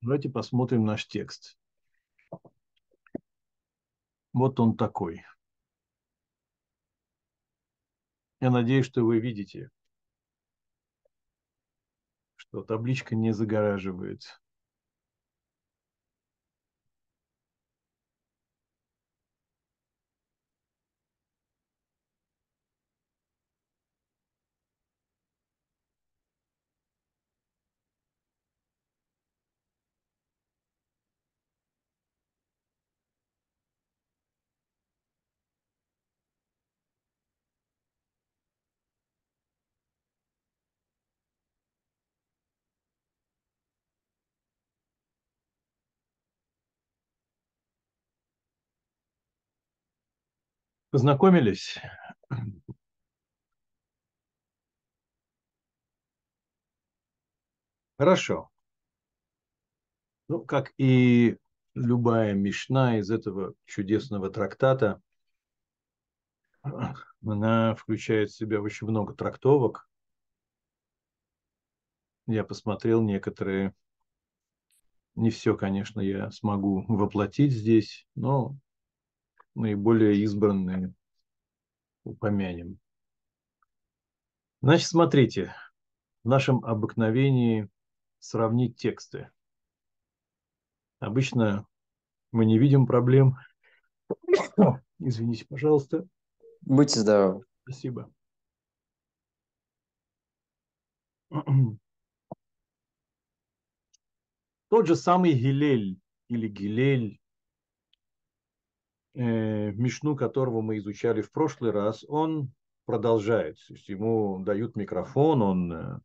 Давайте посмотрим наш текст. Вот он такой. Я надеюсь, что вы видите, что табличка не загораживает. Познакомились? Хорошо. Ну, как и любая мишна из этого чудесного трактата, она включает в себя очень много трактовок. Я посмотрел некоторые. Не все, конечно, я смогу воплотить здесь, но наиболее избранные упомянем. Значит, смотрите, в нашем обыкновении сравнить тексты. Обычно мы не видим проблем. Извините, пожалуйста. Будьте здоровы. Спасибо. Тот же самый Гилель или Гилель э, Мишну, которого мы изучали в прошлый раз, он продолжает. То есть ему дают микрофон, он э,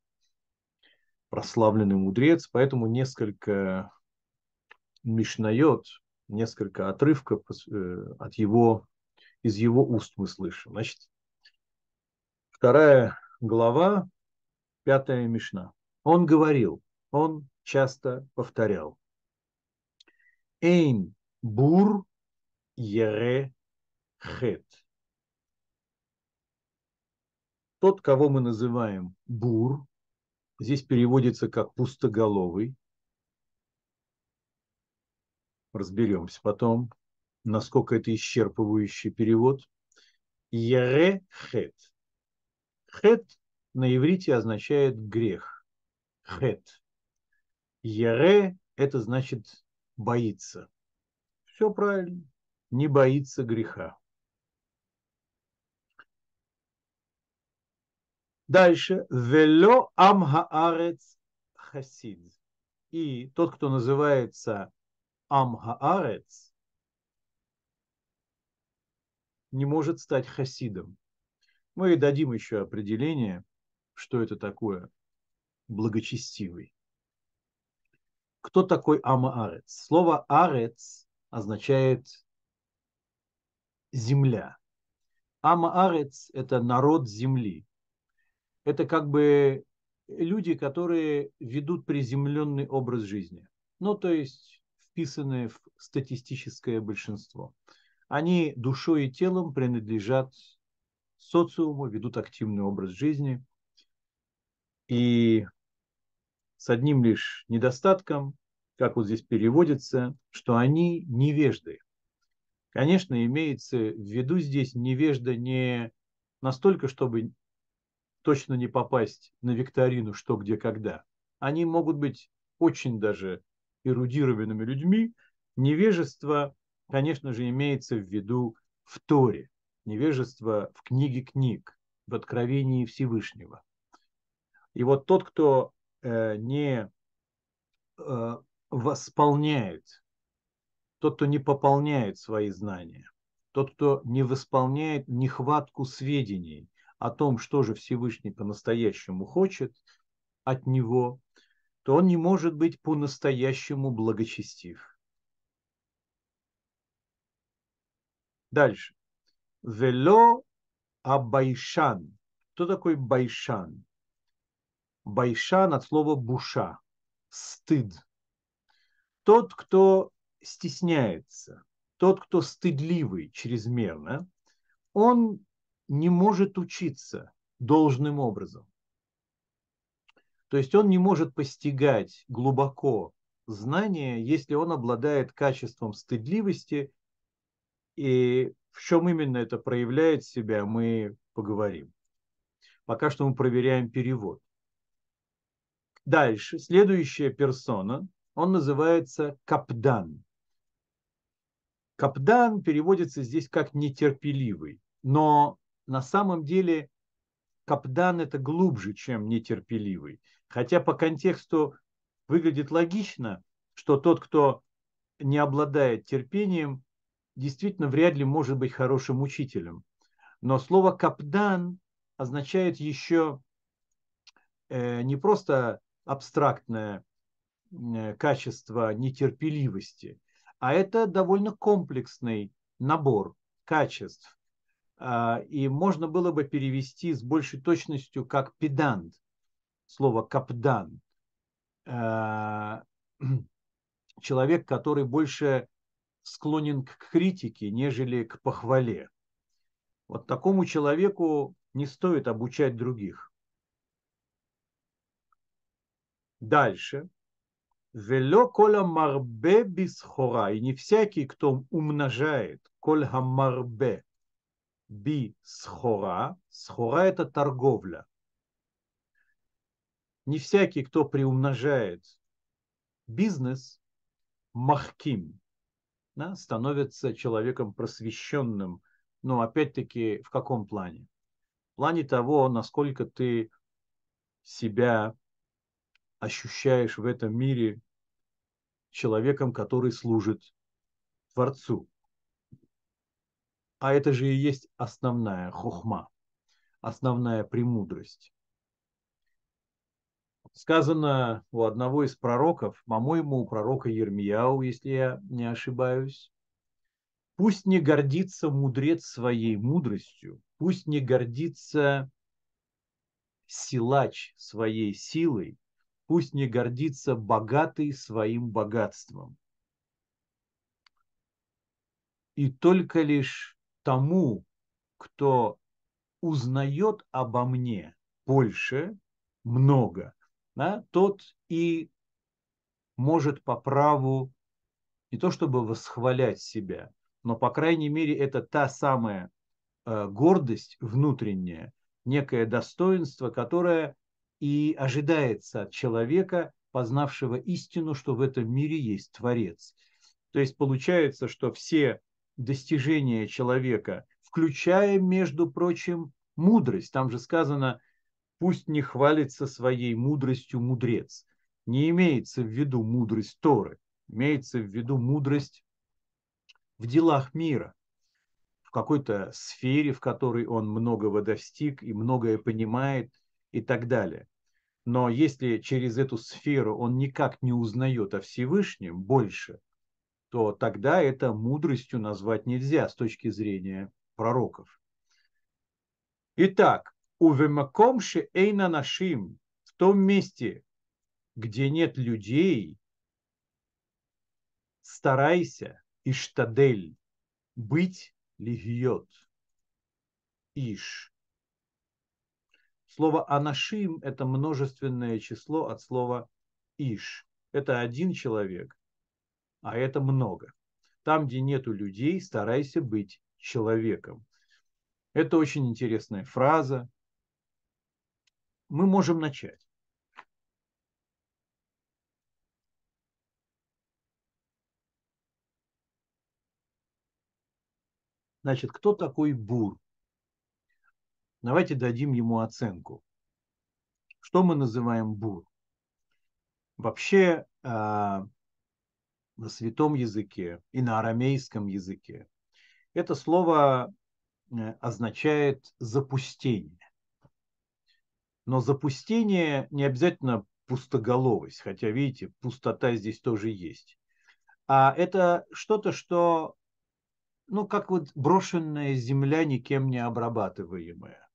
прославленный мудрец, поэтому несколько мишнает, несколько отрывков э, от его, из его уст мы слышим. Значит, вторая глава, пятая мишна. Он говорил, он часто повторял. Эйн бур Ере Хет. Тот, кого мы называем Бур, здесь переводится как пустоголовый. Разберемся потом, насколько это исчерпывающий перевод. Ере Хет. Хет на иврите означает грех. Хет. Ере – это значит боится. Все правильно не боится греха. Дальше. Вело амхаарец хасид. И тот, кто называется амхаарец, не может стать хасидом. Мы дадим еще определение, что это такое благочестивый. Кто такой амаарец? Слово арец означает земля. Амаарец – это народ земли. Это как бы люди, которые ведут приземленный образ жизни. Ну, то есть вписанные в статистическое большинство. Они душой и телом принадлежат социуму, ведут активный образ жизни. И с одним лишь недостатком, как вот здесь переводится, что они невежды. Конечно, имеется в виду здесь невежда не настолько, чтобы точно не попасть на викторину «что, где, когда». Они могут быть очень даже эрудированными людьми. Невежество, конечно же, имеется в виду в Торе, невежество в книге книг, в откровении Всевышнего. И вот тот, кто э, не э, восполняет тот, кто не пополняет свои знания, тот, кто не восполняет нехватку сведений о том, что же Всевышний по-настоящему хочет от него, то он не может быть по-настоящему благочестив. Дальше. Вело абайшан. Кто такой байшан? Байшан от слова буша, стыд. Тот, кто стесняется, тот, кто стыдливый чрезмерно, он не может учиться должным образом. То есть он не может постигать глубоко знание, если он обладает качеством стыдливости, и в чем именно это проявляет себя, мы поговорим. Пока что мы проверяем перевод. Дальше, следующая персона, он называется Капдан. Капдан переводится здесь как нетерпеливый, но на самом деле Капдан это глубже, чем нетерпеливый. Хотя по контексту выглядит логично, что тот, кто не обладает терпением, действительно вряд ли может быть хорошим учителем. Но слово капдан означает еще э, не просто абстрактное э, качество нетерпеливости, а это довольно комплексный набор качеств. Э, и можно было бы перевести с большей точностью как педант, слово капдан. Э, человек, который больше склонен к критике, нежели к похвале. Вот такому человеку не стоит обучать других. Дальше. Вело кола марбе бисхора. И не всякий, кто умножает коль хамарбе би схора. Это торговля. Не всякий, кто приумножает бизнес, махким, да, становится человеком просвещенным. Но опять-таки в каком плане? В плане того, насколько ты себя ощущаешь в этом мире человеком, который служит Творцу. А это же и есть основная хухма, основная премудрость. Сказано у одного из пророков, по-моему, у пророка Ермияу, если я не ошибаюсь, пусть не гордится мудрец своей мудростью, пусть не гордится силач своей силой, пусть не гордится богатый своим богатством. И только лишь тому, кто узнает обо мне больше, много, да, тот и может по праву не то чтобы восхвалять себя, но, по крайней мере, это та самая э, гордость внутренняя, некое достоинство, которое и ожидается от человека, познавшего истину, что в этом мире есть Творец. То есть получается, что все достижения человека, включая, между прочим, мудрость, там же сказано, пусть не хвалится своей мудростью мудрец. Не имеется в виду мудрость Торы, имеется в виду мудрость в делах мира, в какой-то сфере, в которой он многого достиг и многое понимает и так далее. Но если через эту сферу он никак не узнает о Всевышнем больше, то тогда это мудростью назвать нельзя с точки зрения пророков. Итак, Увемакомши эйна нашим, в том месте, где нет людей, старайся, иштадель, быть лигиот. Иш. Слово анашим – это множественное число от слова иш. Это один человек, а это много. Там, где нету людей, старайся быть человеком. Это очень интересная фраза, мы можем начать. Значит, кто такой Бур? Давайте дадим ему оценку. Что мы называем Бур? Вообще а, на святом языке и на арамейском языке это слово э, означает запустение. Но запустение не обязательно пустоголовость, хотя, видите, пустота здесь тоже есть. А это что-то, что, ну, как вот брошенная земля, никем не обрабатываемая.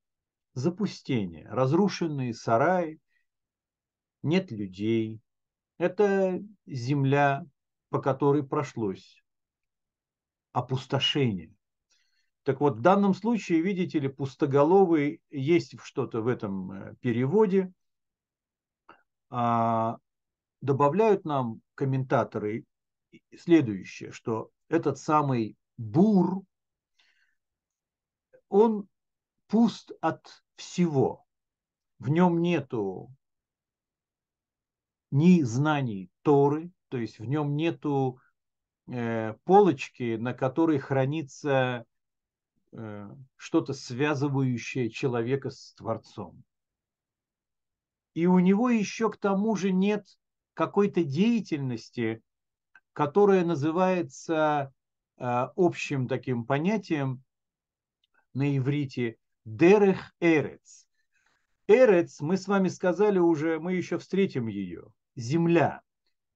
Запустение, разрушенные сараи, нет людей. Это земля, по которой прошлось опустошение. Так вот, в данном случае, видите ли, пустоголовый есть что-то в этом э, переводе. А, добавляют нам комментаторы следующее, что этот самый бур, он пуст от всего. В нем нету ни знаний Торы, то есть в нем нету э, полочки, на которой хранится э, что-то связывающее человека с Творцом. И у него еще к тому же нет какой-то деятельности, которая называется э, общим таким понятием на иврите дерех эрец. Эрец, мы с вами сказали уже, мы еще встретим ее. Земля.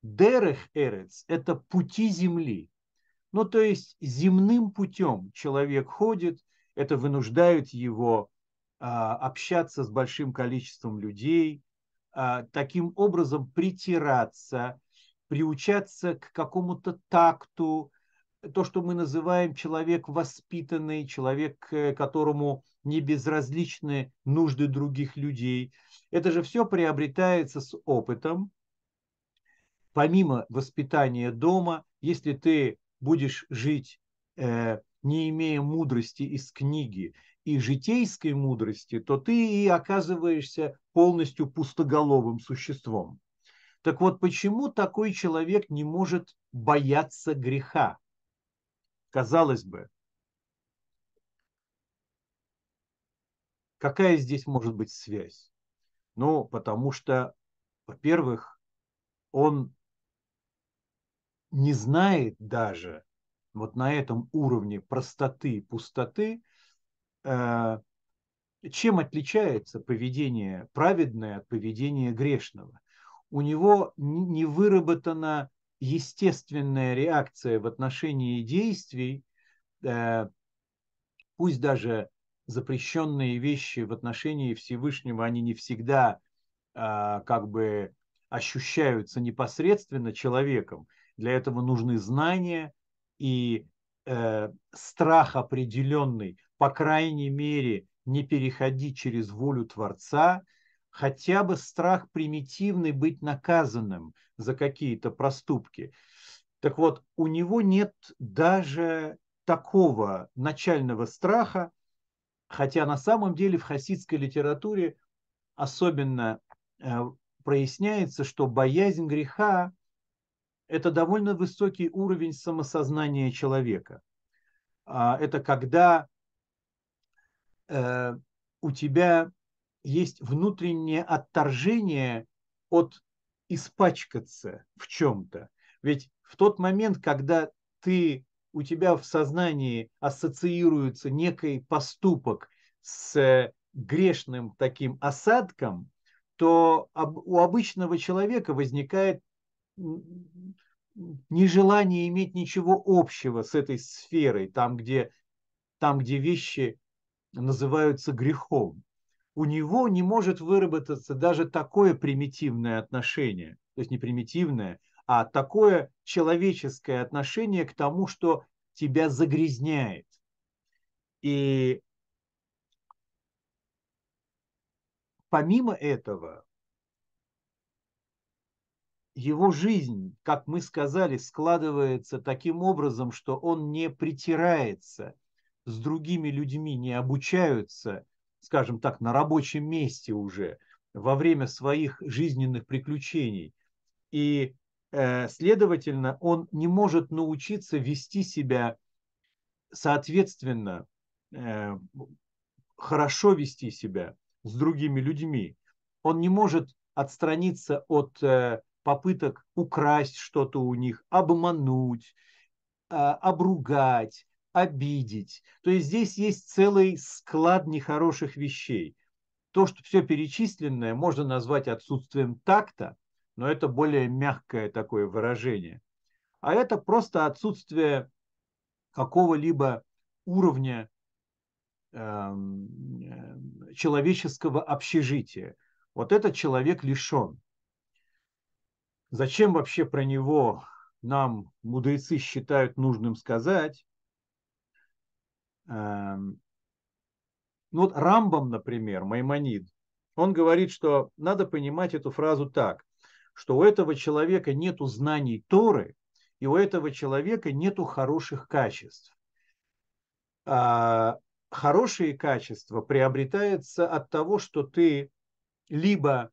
Дерех эрец – это пути земли. Ну, то есть земным путем человек ходит, это вынуждает его а, общаться с большим количеством людей, а, таким образом притираться, приучаться к какому-то такту, то, что мы называем человек воспитанный, человек, э, которому не безразличны нужды других людей. Это же все приобретается с опытом. Помимо воспитания дома, если ты будешь жить, э, не имея мудрости из книги и житейской мудрости, то ты и оказываешься полностью пустоголовым существом. Так вот, почему такой человек не может бояться греха? Казалось бы, какая здесь может быть связь? Ну, потому что, во-первых, он не знает даже вот на этом уровне простоты, пустоты, э, чем отличается поведение праведное от поведения грешного. У него не выработана естественная реакция в отношении действий, э, пусть даже запрещенные вещи в отношении Всевышнего, они не всегда а, как бы ощущаются непосредственно человеком. Для этого нужны знания и э, страх определенный, по крайней мере, не переходить через волю Творца, хотя бы страх примитивный быть наказанным за какие-то проступки. Так вот, у него нет даже такого начального страха, хотя на самом деле в хасидской литературе особенно э, проясняется, что боязнь греха – это довольно высокий уровень самосознания человека. А, это когда э, у тебя есть внутреннее отторжение от испачкаться в чем-то. Ведь в тот момент, когда ты, у тебя в сознании ассоциируется некий поступок с грешным таким осадком, то у обычного человека возникает нежелание иметь ничего общего с этой сферой, там, где, там, где вещи называются грехом. У него не может выработаться даже такое примитивное отношение, то есть не примитивное, а такое человеческое отношение к тому, что тебя загрязняет. И помимо этого, его жизнь, как мы сказали, складывается таким образом, что он не притирается с другими людьми, не обучаются скажем так, на рабочем месте уже во время своих жизненных приключений. И, следовательно, он не может научиться вести себя соответственно, э, хорошо вести себя с другими людьми. Он не может отстраниться от э, попыток украсть что-то у них, обмануть, обругать, обидеть. То есть здесь есть целый склад нехороших вещей. То, что все перечисленное, можно назвать отсутствием такта, но это более мягкое такое выражение. А это просто отсутствие какого-либо уровня эм, э, человеческого общежития. Вот этот человек лишен. Зачем вообще про него нам мудрецы считают нужным сказать? Эм, ну вот Рамбам, например, Маймонид, он говорит, что надо понимать эту фразу так, что у этого человека нету знаний Торы, и у этого человека нету хороших качеств. А хорошие качества приобретаются от того, что ты либо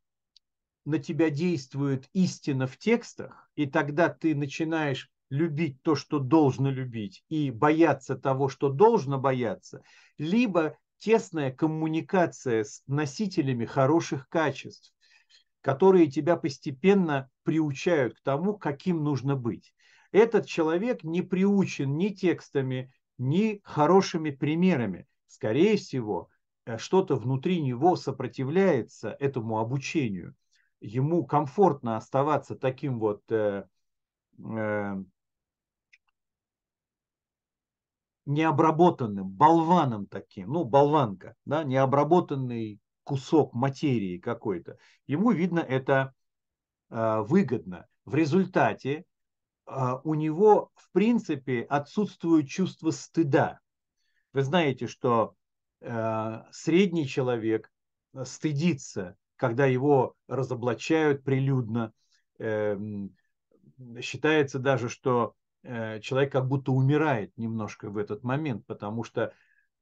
на тебя действует истина в текстах, и тогда ты начинаешь любить то, что должно любить, и бояться того, что должно бояться, либо тесная коммуникация с носителями хороших качеств, которые тебя постепенно приучают к тому, каким нужно быть. Этот человек не приучен ни текстами, ни хорошими примерами. Скорее всего, э, что-то внутри него сопротивляется этому обучению. Ему комфортно оставаться таким вот э, э, необработанным, болваном таким, ну, болванка, да, необработанный кусок материи какой-то. Ему, видно, это э, выгодно. В результате э, у него, в принципе, отсутствует чувство стыда. Вы знаете, что э, средний человек стыдится, когда его разоблачают прилюдно. Э, считается даже, что Э, человек как будто умирает немножко в этот момент, потому что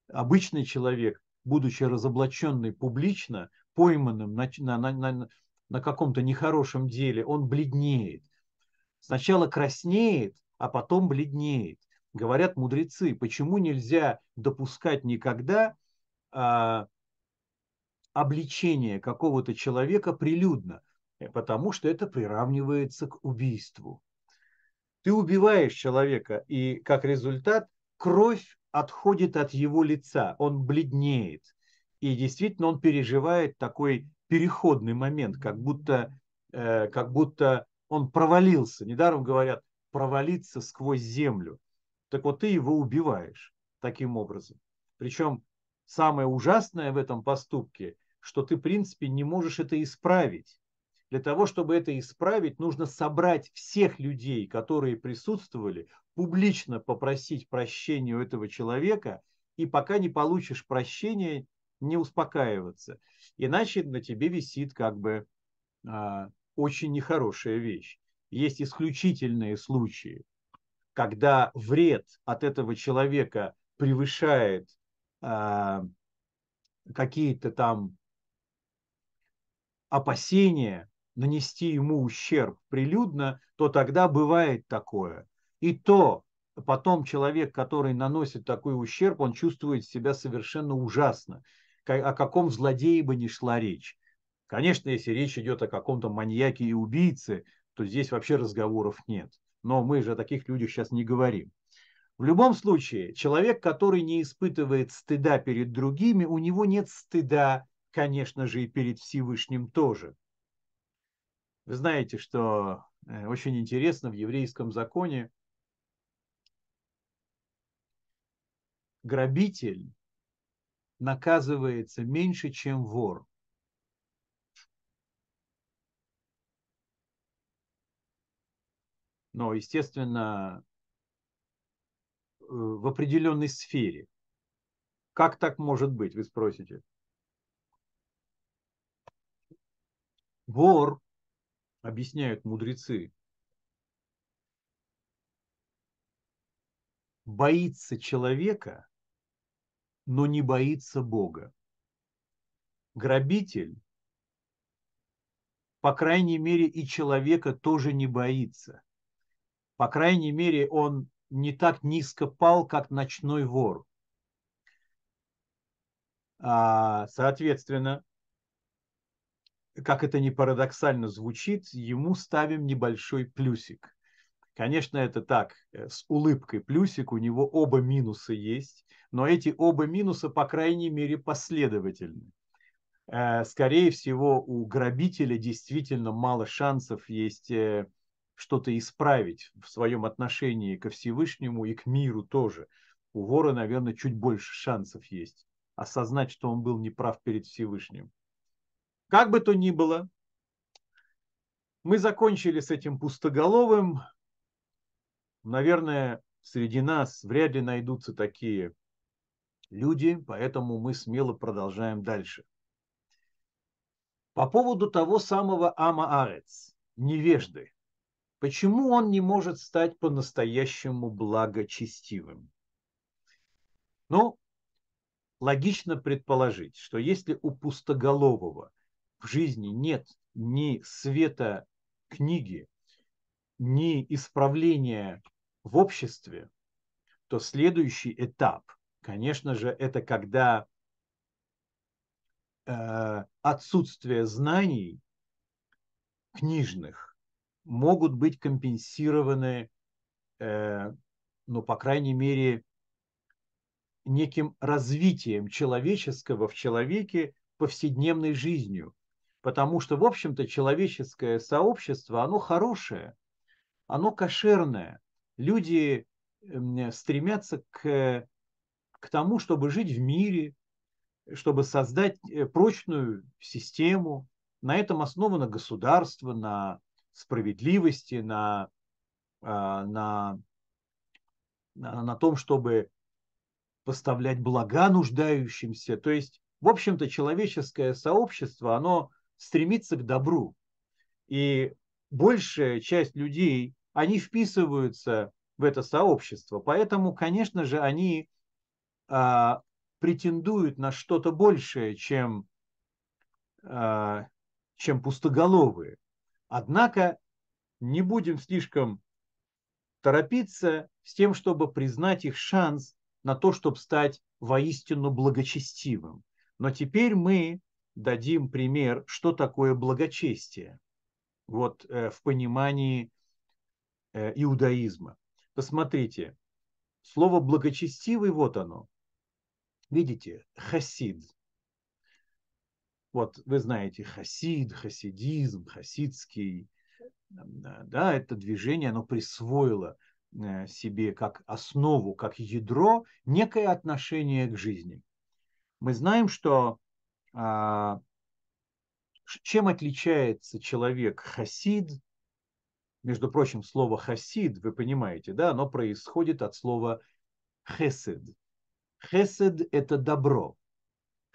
обычный человек, будучи разоблаченный публично, пойманным на, на, на, на каком-то нехорошем деле, он бледнеет. Сначала краснеет, а потом бледнеет. Говорят мудрецы, почему нельзя допускать никогда а, обличение какого-то человека прилюдно, потому что это приравнивается к убийству. Ты убиваешь человека, и как результат кровь отходит от его лица, он бледнеет. И действительно он переживает такой переходный момент, как будто, э, как будто он провалился. Недаром говорят провалиться сквозь землю. Так вот ты его убиваешь таким образом. Причем самое ужасное в этом поступке, что ты в принципе не можешь это исправить. Для того, чтобы это исправить, нужно собрать всех людей, которые присутствовали, публично попросить прощения у этого человека, и пока не получишь прощения, не успокаиваться. Иначе на тебе висит как бы а, очень нехорошая вещь. Есть исключительные случаи, когда вред от этого человека превышает а, какие-то там опасения нанести ему ущерб прилюдно, то тогда бывает такое. И то потом человек, который наносит такой ущерб, он чувствует себя совершенно ужасно. О каком злодее бы ни шла речь. Конечно, если речь идет о каком-то маньяке и убийце, то здесь вообще разговоров нет. Но мы же о таких людях сейчас не говорим. В любом случае, человек, который не испытывает стыда перед другими, у него нет стыда, конечно же, и перед Всевышним тоже. Вы знаете, что э, очень интересно в еврейском законе грабитель наказывается меньше, чем вор. Но, естественно, э, в определенной сфере. Как так может быть, вы спросите? Вор объясняют мудрецы, боится человека, но не боится Бога. Грабитель, по крайней мере, и человека тоже не боится. По крайней мере, он не так низко пал, как ночной вор. А, соответственно, как это ни парадоксально звучит, ему ставим небольшой плюсик. Конечно, это так, э, с улыбкой плюсик, у него оба минуса есть, но эти оба минуса, по крайней мере, последовательны. Э, скорее всего, у грабителя действительно мало шансов есть э, что-то исправить в своем отношении ко Всевышнему и к миру тоже. У вора, наверное, чуть больше шансов есть осознать, что он был неправ перед Всевышним. Как бы то ни было, мы закончили с этим пустоголовым. Наверное, среди нас вряд ли найдутся такие люди, поэтому мы смело продолжаем дальше. По поводу того самого Ама Арец. невежды. Почему он не может стать по-настоящему благочестивым? Ну, логично предположить, что если у пустоголового в жизни нет ни света книги, ни исправления в обществе, то следующий этап, конечно же, это когда э, отсутствие знаний книжных могут быть компенсированы, э, ну, по крайней мере, неким развитием человеческого в человеке повседневной жизнью. Потому что, в общем-то, человеческое сообщество, оно хорошее, оно кошерное. Люди стремятся к, к тому, чтобы жить в мире, чтобы создать э, прочную систему. На этом основано государство, на справедливости, а, на, на, на том, чтобы поставлять блага нуждающимся. То есть, в общем-то, человеческое сообщество, оно стремится к добру. И большая часть людей, они вписываются в это сообщество. Поэтому, конечно же, они а, претендуют на что-то большее, чем, а, чем пустоголовые. Однако не будем слишком торопиться с тем, чтобы признать их шанс на то, чтобы стать воистину благочестивым. Но теперь мы дадим пример, что такое благочестие вот, э, в понимании э, иудаизма. Посмотрите, слово благочестивый, вот оно. Видите, хасид. Вот вы знаете, хасид, хасидизм, хасидский, да, это движение, оно присвоило э, себе как основу, как ядро некое отношение к жизни. Мы знаем, что чем отличается человек хасид между прочим, слово хасид, вы понимаете, да, оно происходит от слова хесед. Хесед – это добро.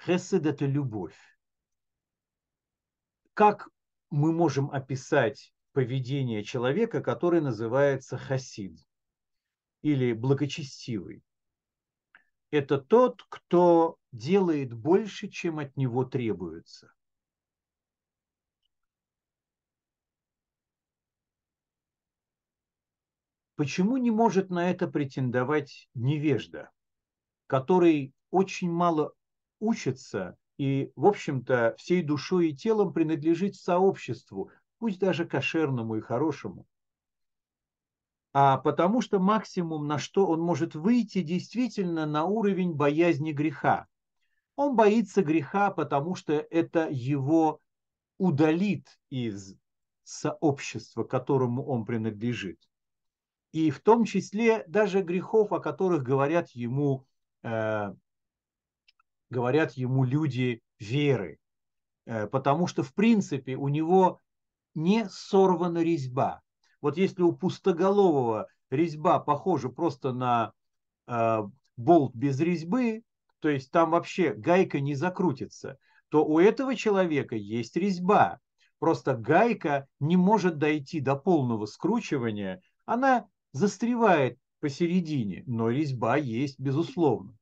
Хесед – это любовь. Как мы можем описать поведение человека, который называется хасид или благочестивый? Это тот, кто делает больше, чем от него требуется. Почему не может на это претендовать невежда, который очень мало учится и, в общем-то, всей душой и телом принадлежит сообществу, пусть даже кошерному и хорошему? А потому что максимум, на что он может выйти, действительно на уровень боязни греха. Он боится греха, потому что это его удалит из сообщества, которому он принадлежит и в том числе даже грехов, о которых говорят ему, э, говорят ему люди веры, э, потому что в принципе у него не сорвана резьба. Вот если у пустоголового резьба похожа просто на э, болт без резьбы, то есть там вообще гайка не закрутится, то у этого человека есть резьба. Просто гайка не может дойти до полного скручивания, она застревает посередине, но резьба есть, безусловно.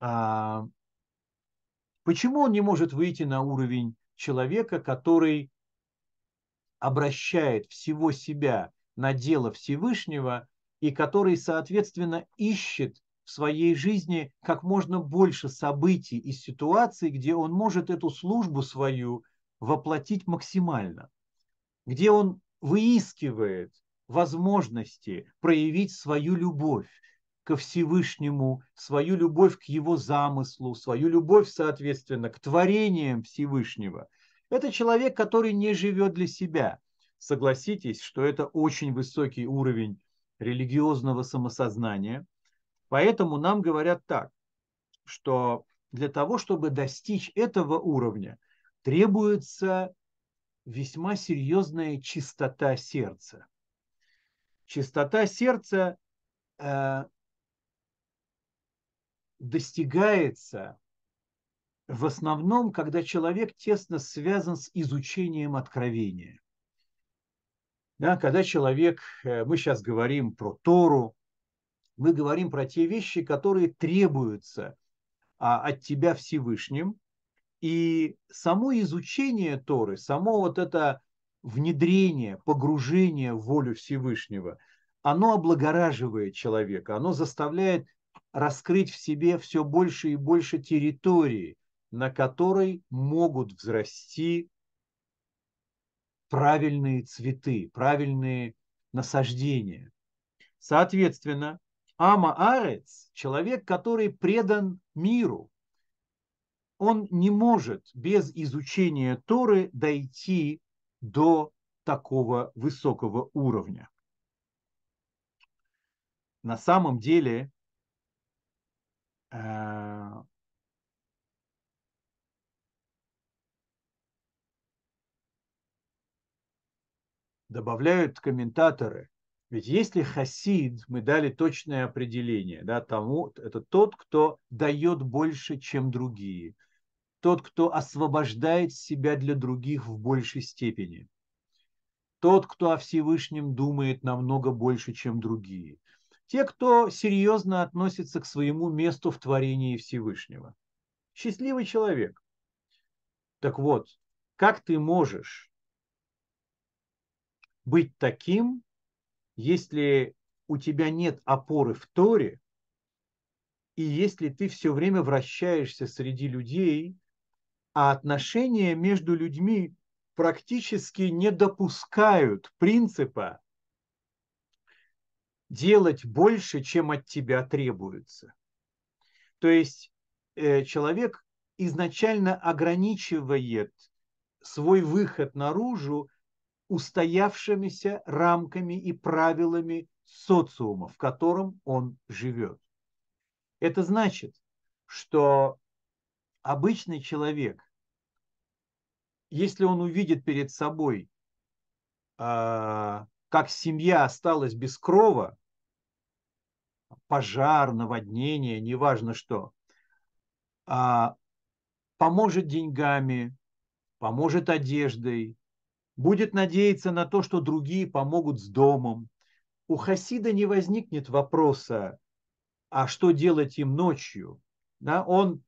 А почему он не может выйти на уровень человека, который обращает всего себя на дело Всевышнего и который, соответственно, ищет в своей жизни как можно больше событий и ситуаций, где он может эту службу свою воплотить максимально где он выискивает возможности проявить свою любовь ко Всевышнему, свою любовь к его замыслу, свою любовь, соответственно, к творениям Всевышнего. Это человек, который не живет для себя. Согласитесь, что это очень высокий уровень религиозного самосознания. Поэтому нам говорят так, что для того, чтобы достичь этого уровня, требуется весьма серьезная чистота сердца. Чистота сердца э, достигается в основном, когда человек тесно связан с изучением откровения. Да, когда человек, э, мы сейчас говорим про Тору, мы говорим про те вещи, которые требуются а, от тебя Всевышним. И само изучение Торы, само вот это внедрение, погружение в волю Всевышнего, оно облагораживает человека, оно заставляет раскрыть в себе все больше и больше территории, на которой могут взрасти правильные цветы, правильные насаждения. Соответственно, Ама Арец, человек, который предан миру, он не может без изучения Торы дойти до такого высокого уровня. На самом деле добавляют комментаторы, ведь если хасид, мы дали точное определение, да, тому, это тот, кто дает больше, чем другие, тот, кто освобождает себя для других в большей степени, тот, кто о Всевышнем думает намного больше, чем другие, те, кто серьезно относится к своему месту в творении Всевышнего. Счастливый человек. Так вот, как ты можешь быть таким, если у тебя нет опоры в Торе, и если ты все время вращаешься среди людей, а отношения между людьми практически не допускают принципа делать больше, чем от тебя требуется. То есть э, человек изначально ограничивает свой выход наружу устоявшимися рамками и правилами социума, в котором он живет. Это значит, что обычный человек, если он увидит перед собой, а, как семья осталась без крова, пожар, наводнение, неважно что, а, поможет деньгами, поможет одеждой, будет надеяться на то, что другие помогут с домом. У Хасида не возникнет вопроса, а что делать им ночью? Да, он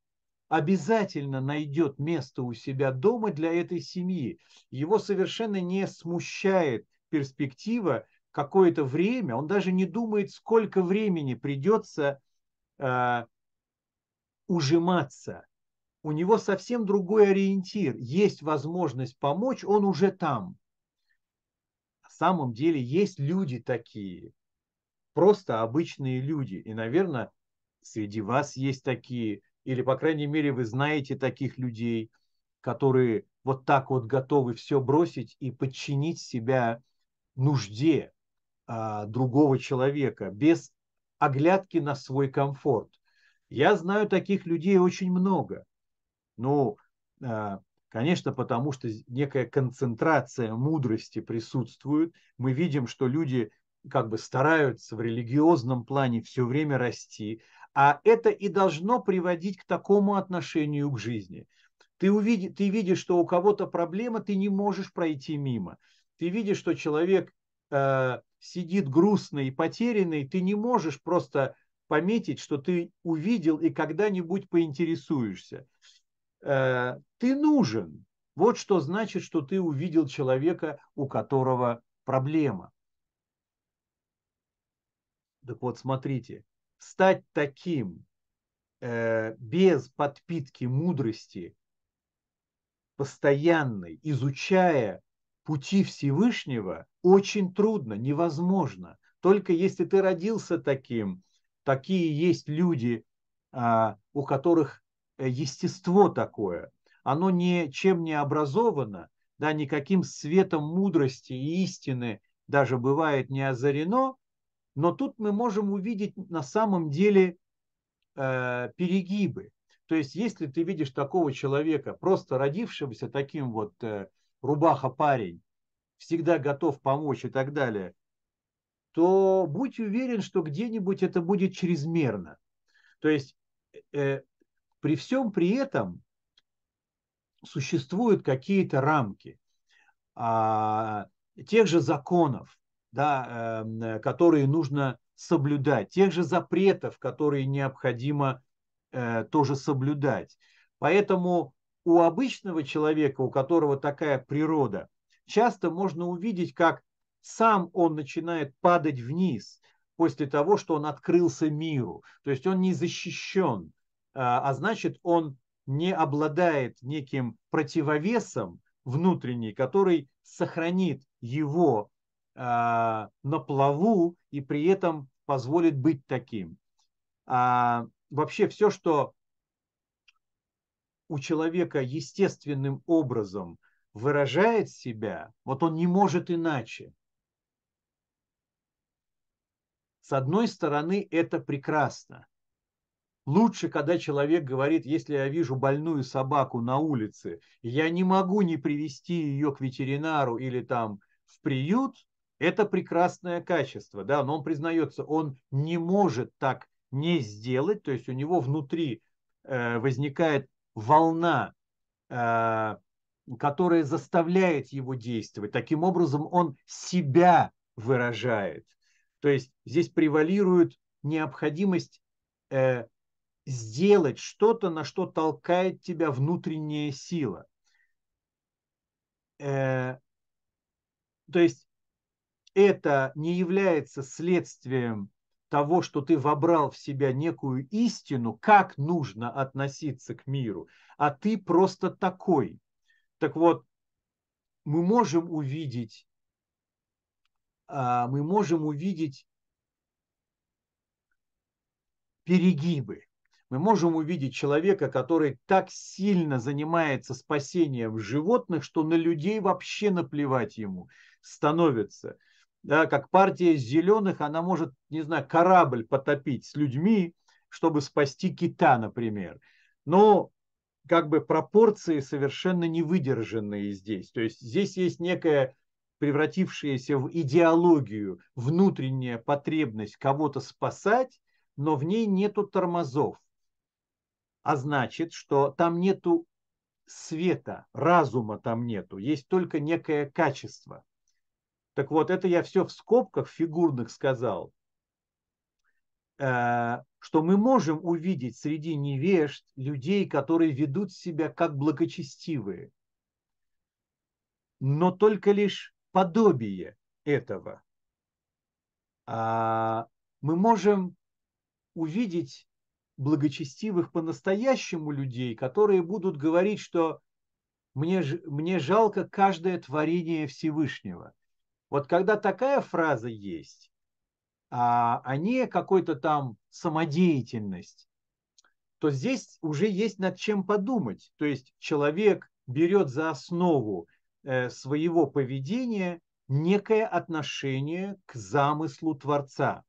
обязательно найдет место у себя дома для этой семьи. Его совершенно не смущает перспектива какое-то время, он даже не думает, сколько времени придется э, ужиматься у него совсем другой ориентир. Есть возможность помочь, он уже там. На самом деле есть люди такие, просто обычные люди. И, наверное, среди вас есть такие, или, по крайней мере, вы знаете таких людей, которые вот так вот готовы все бросить и подчинить себя нужде а, другого человека без оглядки на свой комфорт. Я знаю таких людей очень много. Ну, а, конечно, потому что некая концентрация мудрости присутствует. Мы видим, что люди как бы стараются в религиозном плане все время расти, а это и должно приводить к такому отношению к жизни. Ты, увиди, ты видишь, что у кого-то проблема, ты не можешь пройти мимо. Ты видишь, что человек э, сидит грустный и потерянный, ты не можешь просто пометить, что ты увидел и когда-нибудь поинтересуешься. Э, ты нужен. Вот что значит, что ты увидел человека, у которого проблема. Так вот, смотрите, стать таким э, без подпитки мудрости, постоянной, изучая пути Всевышнего, очень трудно, невозможно. Только если ты родился таким, такие есть люди, а, у которых Э, естество такое. Оно ничем не образовано, да, никаким светом мудрости и истины даже бывает не озарено, но тут мы можем увидеть на самом деле э, перегибы. То есть, если ты видишь такого человека, просто родившегося таким вот э, рубаха парень, всегда готов помочь и так далее, то будь уверен, что где-нибудь это будет чрезмерно. То есть э, при всем при этом существуют какие-то рамки а, тех же законов, да, э, которые нужно соблюдать, тех же запретов, которые необходимо э, тоже соблюдать. Поэтому у обычного человека, у которого такая природа, часто можно увидеть, как сам он начинает падать вниз после того, что он открылся миру. То есть он не защищен, а, а значит он не обладает неким противовесом внутренний, который сохранит его а, на плаву и при этом позволит быть таким. А вообще все, что у человека естественным образом выражает себя, вот он не может иначе. С одной стороны, это прекрасно. Лучше, когда человек говорит, если я вижу больную собаку на улице, я не могу не привести ее к ветеринару или там в приют, это прекрасное качество, да, но он признается, он не может так не сделать, то есть у него внутри э, возникает волна, э, которая заставляет его действовать. Таким образом, он себя выражает. То есть здесь превалирует необходимость э, сделать что-то, на что толкает тебя внутренняя сила. Э, то есть это не является следствием того, что ты вобрал в себя некую истину, как нужно относиться к миру, а ты просто такой. Так вот, мы можем увидеть, а, мы можем увидеть перегибы. Мы можем увидеть человека, который так сильно занимается спасением животных, что на людей вообще наплевать ему становится да, как партия зеленых, она может, не знаю, корабль потопить с людьми, чтобы спасти кита, например. Но как бы пропорции совершенно не выдержанные здесь. То есть здесь есть некая превратившаяся в идеологию внутренняя потребность кого-то спасать, но в ней нету тормозов. А значит, что там нету света, разума там нету, есть только некое качество. Так вот, это я все в скобках фигурных сказал, э, что мы можем увидеть среди невежд людей, которые ведут себя как благочестивые, но только лишь подобие этого. А мы можем увидеть благочестивых по-настоящему людей, которые будут говорить, что мне, мне жалко каждое творение Всевышнего. Вот когда такая фраза есть, а, а не какой-то там самодеятельность, то здесь уже есть над чем подумать. То есть человек берет за основу э, своего поведения некое отношение к замыслу Творца.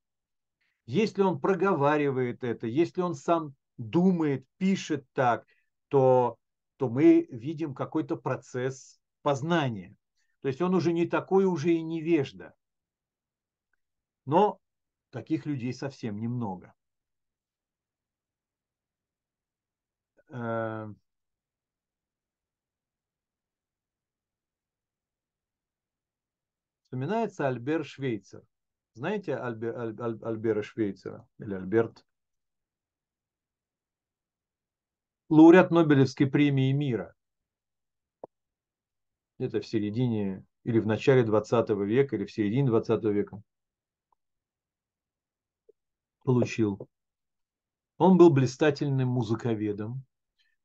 Если он проговаривает это, если он сам думает, пишет так, то, то мы видим какой-то процесс познания. То есть он уже не такой уже и невежда. Но таких людей совсем немного. Вспоминается Альбер Швейцер. Знаете Альбер, Аль, Аль, Альбера Швейцера или Альберт? Лауреат Нобелевской премии мира где-то в середине или в начале 20 века, или в середине 20 века получил. Он был блистательным музыковедом,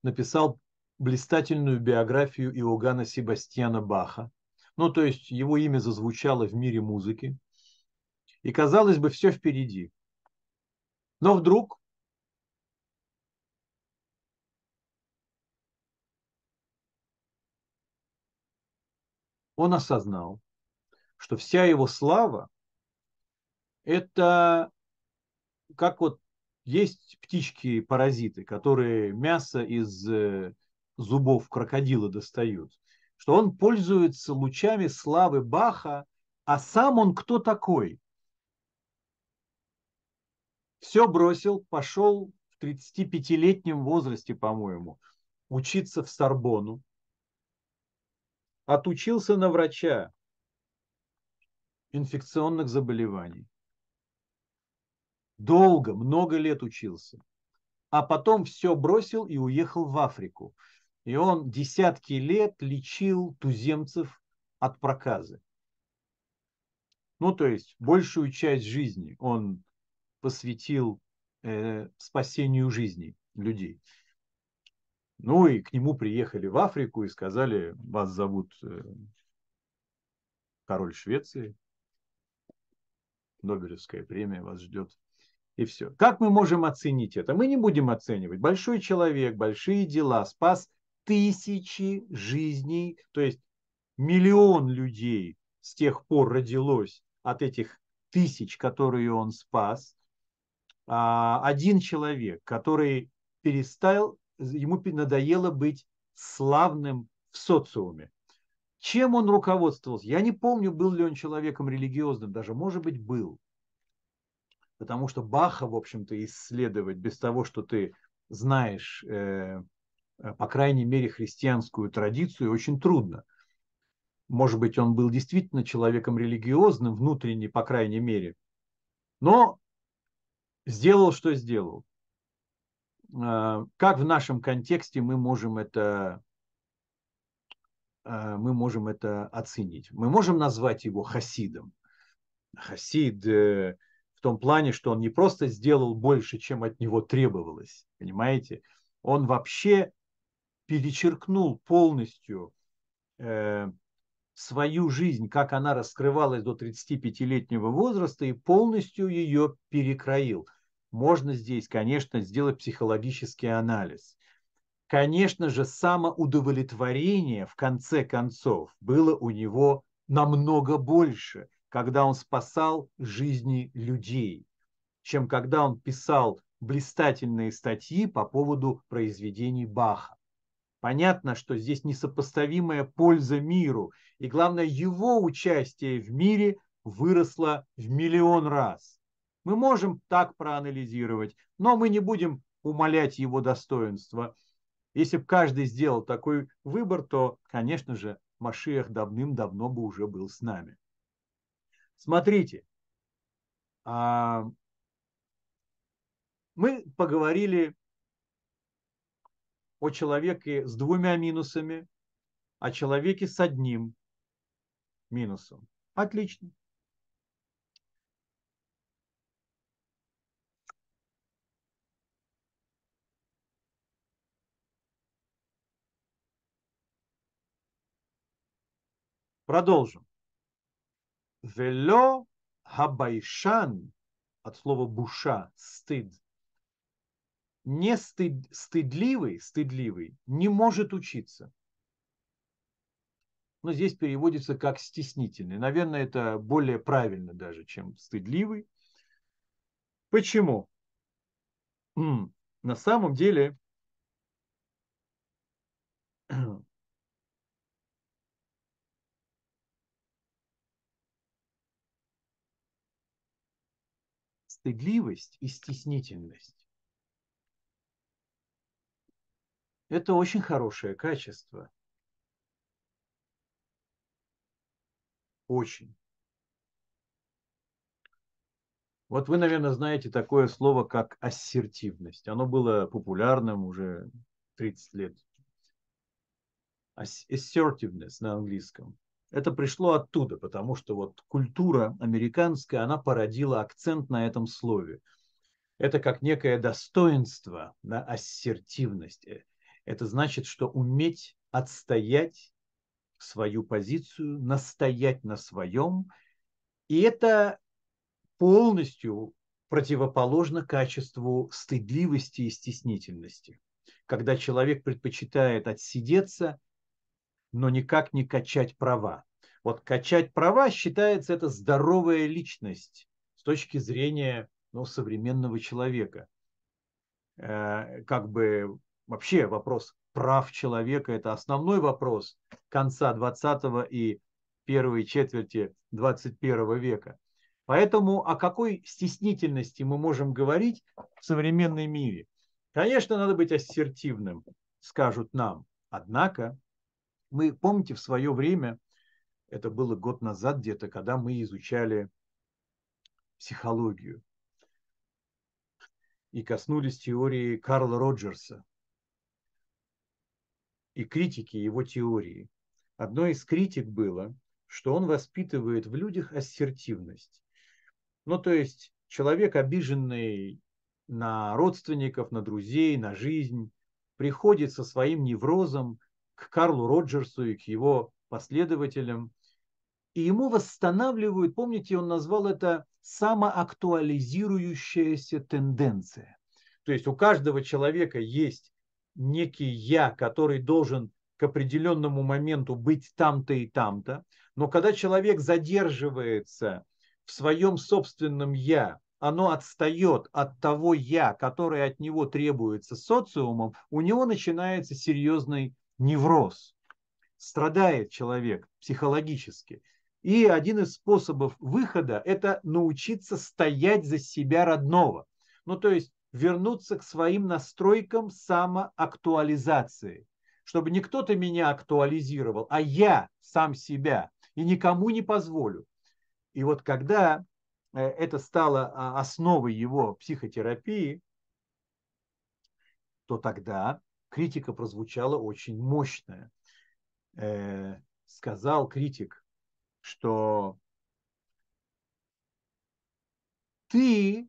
написал блистательную биографию Иоганна Себастьяна Баха. Ну, то есть его имя зазвучало в мире музыки. И казалось бы, все впереди. Но вдруг он осознал, что вся его слава – это как вот есть птички-паразиты, которые мясо из э, зубов крокодила достают, что он пользуется лучами славы Баха, а сам он кто такой? Все бросил, пошел в 35-летнем возрасте, по-моему, учиться в Сорбону, отучился на врача инфекционных заболеваний. Долго, много лет учился. А потом все бросил и уехал в Африку. И он десятки лет лечил туземцев от проказы. Ну, то есть большую часть жизни он посвятил э, спасению жизни людей. Ну и к нему приехали в Африку и сказали, вас зовут э, король Швеции, Нобелевская премия вас ждет. И все. Как мы можем оценить это? Мы не будем оценивать. Большой человек, большие дела, спас тысячи жизней, то есть миллион людей с тех пор родилось от этих тысяч, которые он спас. А, один человек, который перестал, ему надоело быть славным в социуме. Чем он руководствовался? Я не помню, был ли он человеком религиозным, даже, может быть, был. Потому что Баха, в общем-то, исследовать без того, что ты знаешь, э, по крайней мере, христианскую традицию, очень трудно. Может быть, он был действительно человеком религиозным, внутренне, по крайней мере. Но сделал, что сделал. Э, как в нашем контексте мы можем это э, мы можем это оценить. Мы можем назвать его хасидом. Хасид э, в том плане, что он не просто сделал больше, чем от него требовалось, понимаете? Он вообще перечеркнул полностью э, свою жизнь, как она раскрывалась до 35-летнего возраста, и полностью ее перекроил. Можно здесь, конечно, сделать психологический анализ. Конечно же, самоудовлетворение в конце концов было у него намного больше – когда он спасал жизни людей, чем когда он писал блистательные статьи по поводу произведений Баха. Понятно, что здесь несопоставимая польза миру, и главное, его участие в мире выросло в миллион раз. Мы можем так проанализировать, но мы не будем умалять его достоинства. Если бы каждый сделал такой выбор, то, конечно же, Машиах давным-давно бы уже был с нами. Смотрите, а, мы поговорили о человеке с двумя минусами, о человеке с одним минусом. Отлично. Продолжим. Вело хабайшан от слова буша, стыд. Не стыд, стыдливый, стыдливый не может учиться. Но здесь переводится как стеснительный. Наверное, это более правильно даже, чем стыдливый. Почему? На самом деле стыдливость и стеснительность. Это очень хорошее качество. Очень. Вот вы, наверное, знаете такое слово, как ассертивность. Оно было популярным уже 30 лет. Assertiveness на английском. Это пришло оттуда, потому что вот культура американская, она породила акцент на этом слове. Это как некое достоинство, да, ассертивность. Э, это значит, что уметь отстоять свою позицию, настоять на своем. И это полностью противоположно качеству стыдливости и стеснительности. Когда человек предпочитает отсидеться но никак не качать права. Вот качать права считается это здоровая личность с точки зрения ну, современного человека. Э, как бы вообще вопрос прав человека – это основной вопрос конца 20 и первой четверти 21 века. Поэтому о какой стеснительности мы можем говорить в современном мире? Конечно, надо быть ассертивным, скажут нам. Однако Мы, помните, в свое время, это было год назад где-то, когда мы изучали психологию и коснулись теории Карла Роджерса и критики его теории. Одной из критик было, что он воспитывает в людях ассертивность. Ну, то есть человек, обиженный на родственников, на друзей, на жизнь, приходит со своим неврозом к Карлу Роджерсу и к его последователям, и ему восстанавливают, помните, он назвал это самоактуализирующаяся тенденция. То есть у каждого человека есть некий я, который должен к определенному моменту быть там-то и там-то, но когда человек задерживается в своем собственном я, оно отстает от того я, которое от него требуется социумом, у него начинается серьезный невроз. Страдает человек психологически. И один из способов выхода – это научиться стоять за себя родного. Ну, то есть вернуться к своим настройкам самоактуализации. Чтобы не кто-то меня актуализировал, а я сам себя. И никому не позволю. И вот когда э, это стало а, основой его психотерапии, то тогда критика прозвучала очень мощная. Э, сказал критик, что ты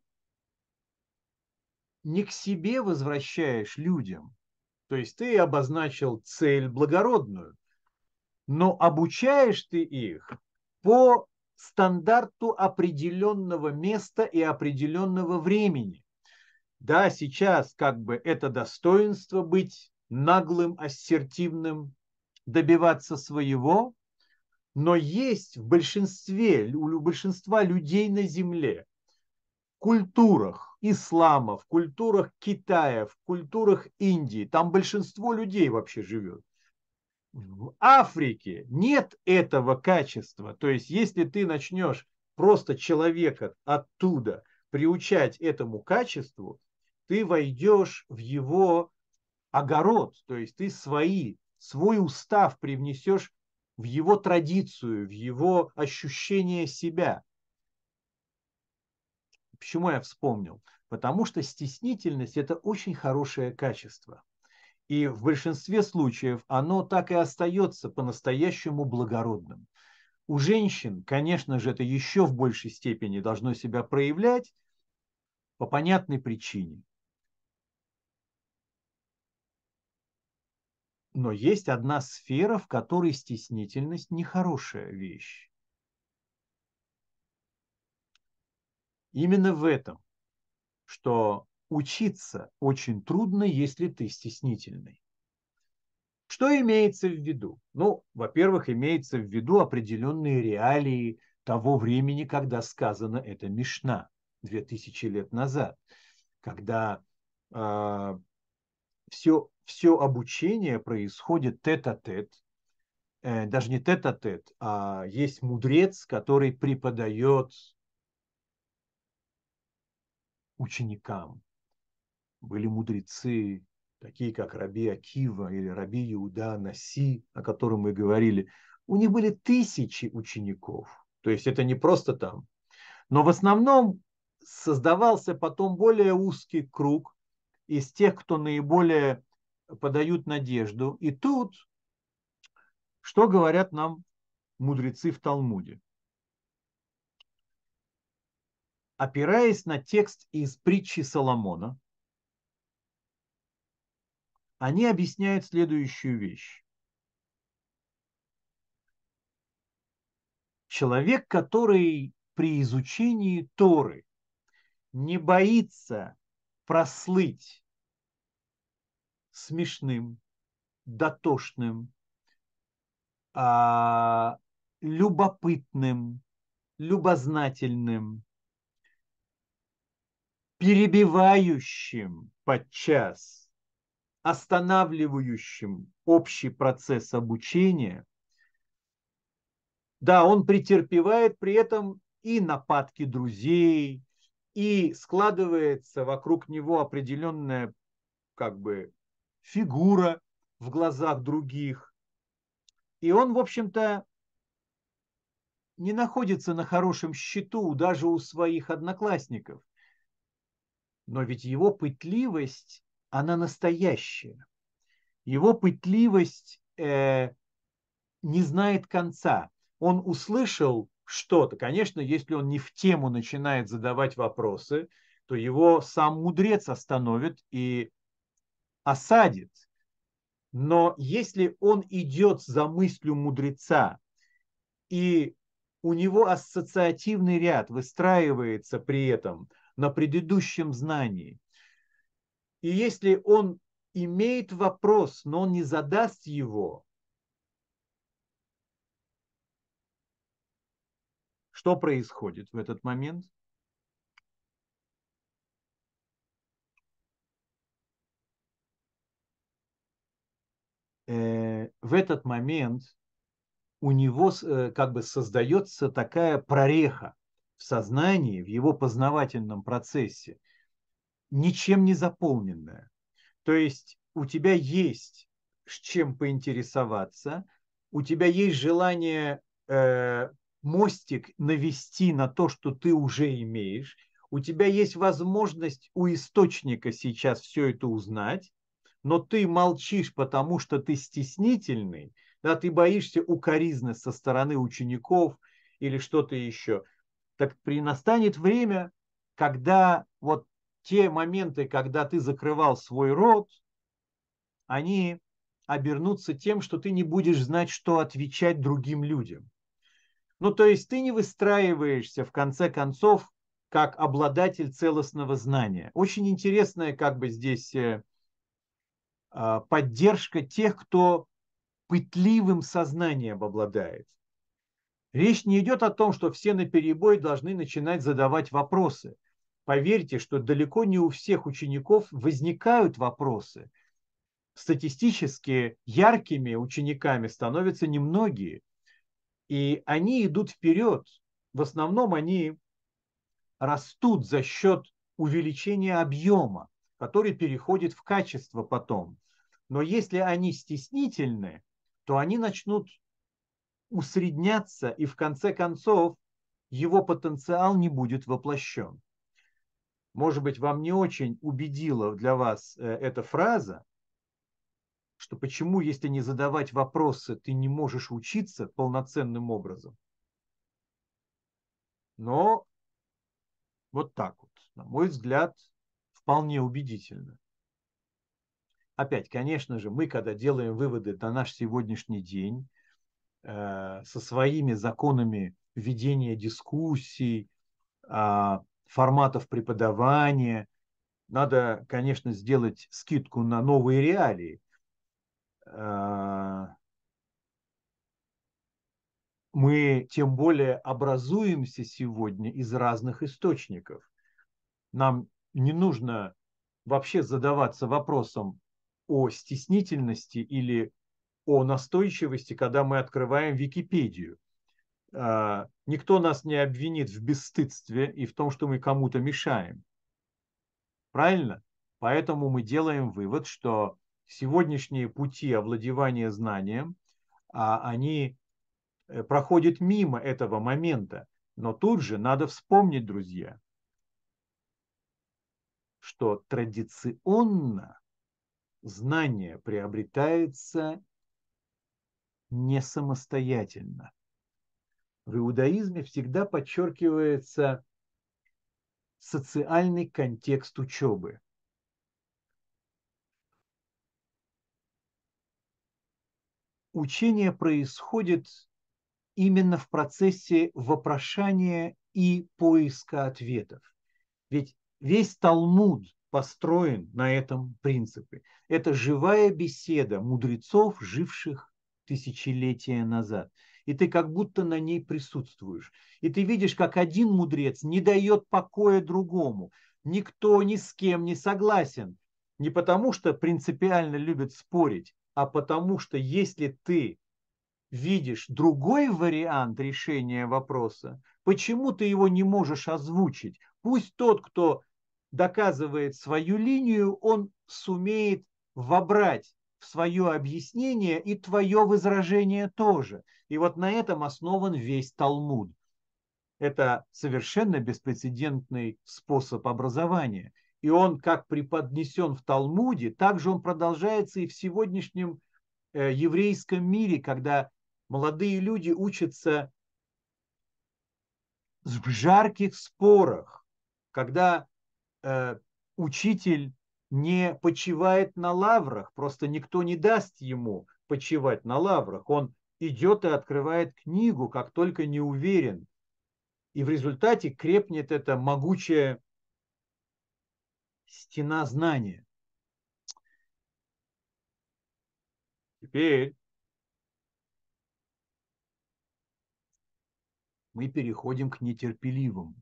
не к себе возвращаешь людям, то есть ты обозначил цель благородную, но обучаешь ты их по стандарту определенного места и определенного времени. Да, сейчас как бы это достоинство быть наглым, ассертивным, добиваться своего, но есть в большинстве, у большинства людей на Земле, в культурах ислама, в культурах Китая, в культурах Индии, там большинство людей вообще живет. В Африке нет этого качества. То есть, если ты начнешь просто человека оттуда приучать этому качеству, ты войдешь в его огород, то есть ты свои, свой устав привнесешь в его традицию, в его ощущение себя. Почему я вспомнил? Потому что стеснительность – это очень хорошее качество. И в большинстве случаев оно так и остается по-настоящему благородным. У женщин, конечно же, это еще в большей степени должно себя проявлять по понятной причине. Но есть одна сфера, в которой стеснительность нехорошая вещь. Именно в этом, что учиться очень трудно, если ты стеснительный. Что имеется в виду? Ну, во-первых, имеется в виду определенные реалии того времени, когда сказано это Мишна, 2000 лет назад, когда э, все, все обучение происходит тет-а-тет, э, даже не тет-а-тет, а есть мудрец, который преподает ученикам были мудрецы, такие как Раби Акива или Раби Иуда Наси, о котором мы говорили. У них были тысячи учеников. То есть это не просто там. Но в основном создавался потом более узкий круг из тех, кто наиболее подают надежду. И тут, что говорят нам мудрецы в Талмуде? Опираясь на текст из притчи Соломона, они объясняют следующую вещь. Человек, который при изучении Торы не боится прослыть смешным, дотошным, а, любопытным, любознательным, перебивающим подчас останавливающим общий процесс обучения, да, он претерпевает при этом и нападки друзей, и складывается вокруг него определенная как бы фигура в глазах других. И он, в общем-то, не находится на хорошем счету даже у своих одноклассников. Но ведь его пытливость, она настоящая. Его пытливость э, не знает конца. Он услышал что-то. Конечно, если он не в тему начинает задавать вопросы, то его сам мудрец остановит и осадит. Но если он идет за мыслью мудреца, и у него ассоциативный ряд выстраивается при этом на предыдущем знании, и если он имеет вопрос, но он не задаст его, что происходит в этот момент? В этот момент у него э, как бы создается такая прореха в сознании, в его познавательном процессе, ничем не заполненная. То есть у тебя есть с чем поинтересоваться, у тебя есть желание э, мостик навести на то, что ты уже имеешь, у тебя есть возможность у источника сейчас все это узнать, но ты молчишь, потому что ты стеснительный, да, ты боишься укоризны со стороны учеников или что-то еще. Так при настанет время, когда вот те моменты, когда ты закрывал свой рот, они обернутся тем, что ты не будешь знать, что отвечать другим людям. Ну, то есть ты не выстраиваешься, в конце концов, как обладатель целостного знания. Очень интересная как бы здесь э, поддержка тех, кто пытливым сознанием обладает. Речь не идет о том, что все на перебой должны начинать задавать вопросы. Поверьте, что далеко не у всех учеников возникают вопросы. Статистически яркими учениками становятся немногие. И они идут вперед. В основном они растут за счет увеличения объема, который переходит в качество потом. Но если они стеснительны, то они начнут усредняться, и в конце концов его потенциал не будет воплощен. Может быть, вам не очень убедила для вас э, эта фраза, что почему, если не задавать вопросы, ты не можешь учиться полноценным образом. Но вот так вот, на мой взгляд, вполне убедительно. Опять, конечно же, мы, когда делаем выводы на наш сегодняшний день, э, со своими законами ведения дискуссий, э, форматов преподавания, надо, конечно, сделать скидку на новые реалии. А, мы тем более образуемся сегодня из разных источников. Нам не нужно вообще задаваться вопросом о стеснительности или о настойчивости, когда мы открываем Википедию. А, никто нас не обвинит в бесстыдстве и в том, что мы кому-то мешаем. Правильно? Поэтому мы делаем вывод, что сегодняшние пути овладевания знанием, а они э, проходят мимо этого момента. Но тут же надо вспомнить, друзья, что традиционно знание приобретается не самостоятельно. В иудаизме всегда подчеркивается социальный контекст учебы. учение происходит именно в процессе вопрошания и поиска ответов. Ведь весь Талмуд построен на этом принципе. Это живая беседа мудрецов, живших тысячелетия назад. И ты как будто на ней присутствуешь. И ты видишь, как один мудрец не дает покоя другому. Никто ни с кем не согласен. Не потому, что принципиально любят спорить, а потому что если ты видишь другой вариант решения вопроса, почему ты его не можешь озвучить? Пусть тот, кто доказывает свою линию, он сумеет вобрать в свое объяснение и твое возражение тоже. И вот на этом основан весь Талмуд. Это совершенно беспрецедентный способ образования. И он как преподнесен в Талмуде, так же он продолжается и в сегодняшнем э, еврейском мире, когда молодые люди учатся в жарких спорах, когда учитель не почивает на лаврах, просто никто не даст ему почивать на лаврах. Он идет и открывает книгу, как только не уверен. И в результате крепнет эта могучая стена знания. Теперь мы переходим к нетерпеливым.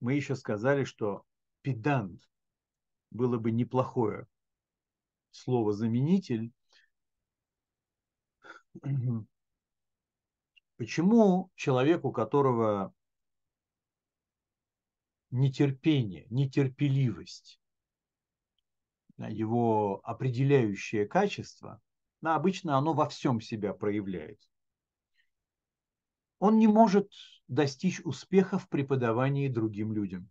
Мы еще сказали, что педант было бы неплохое слово-заменитель. Почему человек, у которого нетерпение, нетерпеливость, его определяющее качество, обычно оно во всем себя проявляет. Он не может достичь успеха в преподавании другим людям.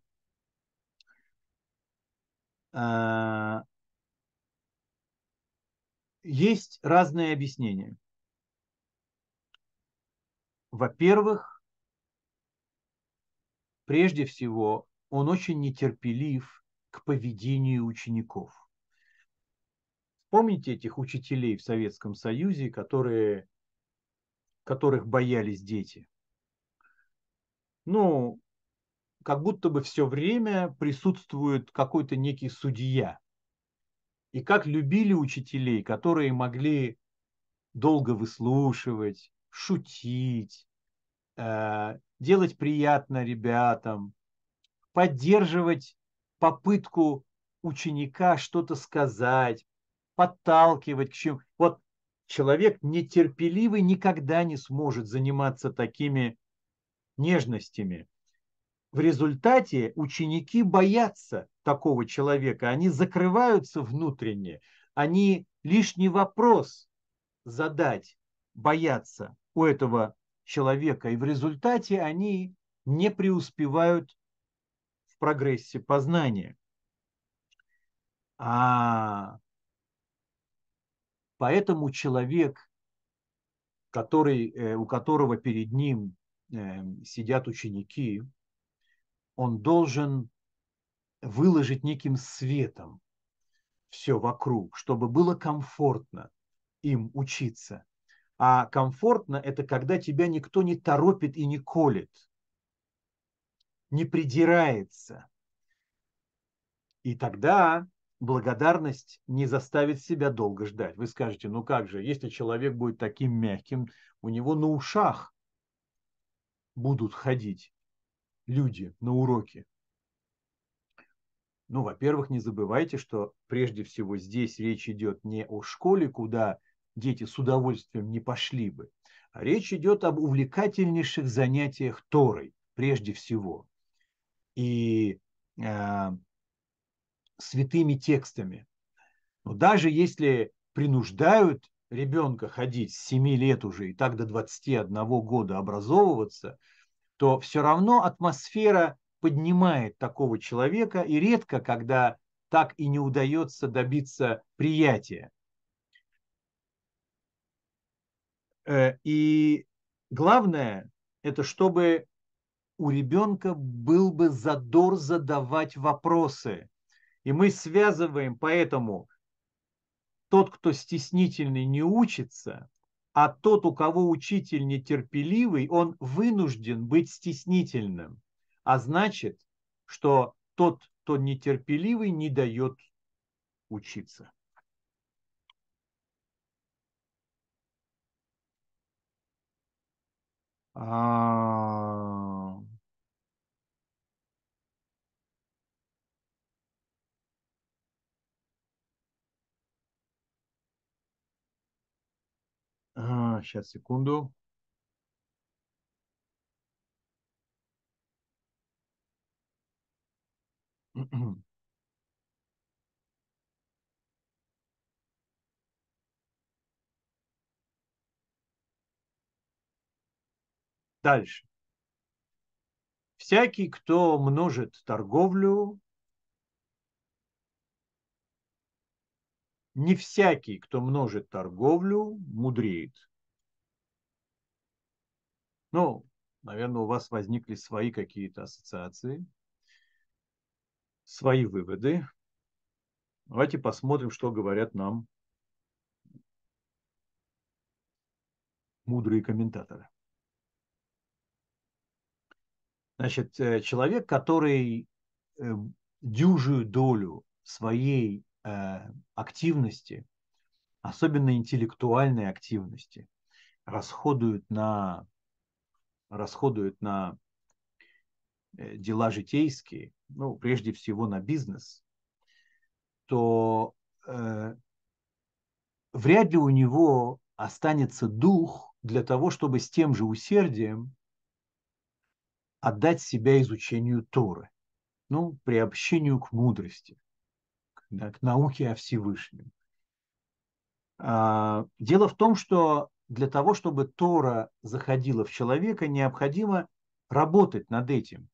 А, есть разные объяснения. Во-первых, прежде всего, он очень нетерпелив к поведению учеников. Помните этих учителей в Советском Союзе, которые, которых боялись дети? Ну, как будто бы все время присутствует какой-то некий судья. И как любили учителей, которые могли долго выслушивать, шутить, э, делать приятно ребятам, поддерживать попытку ученика что-то сказать, подталкивать к чему. Вот человек нетерпеливый никогда не сможет заниматься такими нежностями. В результате ученики боятся такого человека, они закрываются внутренне, они лишний вопрос задать боятся у этого человека, и в результате они не преуспевают в прогрессе познания. А поэтому человек, который, э, у которого перед ним э, сидят ученики, он должен выложить неким светом все вокруг, чтобы было комфортно им учиться. А комфортно – это когда тебя никто не торопит и не колет, не придирается. И тогда благодарность не заставит себя долго ждать. Вы скажете, ну как же, если человек будет таким мягким, у него на ушах будут ходить люди на уроки? Ну, во-первых, не забывайте, что прежде всего здесь речь идет не о школе, куда дети с удовольствием не пошли бы, а речь идет об увлекательнейших занятиях Торой, прежде всего, и э, святыми текстами. Но даже если принуждают ребенка ходить с 7 лет уже и так до 21 года образовываться – то все равно атмосфера поднимает такого человека, и редко, когда так и не удается добиться приятия. Э, и главное, это чтобы у ребенка был бы задор задавать вопросы. И мы связываем поэтому тот, кто стеснительный, не учится, а тот, у кого учитель нетерпеливый, он вынужден быть стеснительным. А значит, что тот, кто нетерпеливый, не дает учиться. А... сейчас, секунду. Дальше. Всякий, кто множит торговлю, не всякий, кто множит торговлю, мудреет. Ну, наверное, у вас возникли свои какие-то ассоциации, свои выводы. Давайте посмотрим, что говорят нам мудрые комментаторы. Значит, э, человек, который э, дюжую долю своей э, активности, особенно интеллектуальной активности, расходует на, расходует на дела житейские, ну, прежде всего на бизнес, то э, вряд ли у него останется дух для того, чтобы с тем же усердием отдать себя изучению Торы, ну, приобщению к мудрости, да, к науке о Всевышнем. А, дело в том, что для того, чтобы Тора заходила в человека, необходимо работать над этим.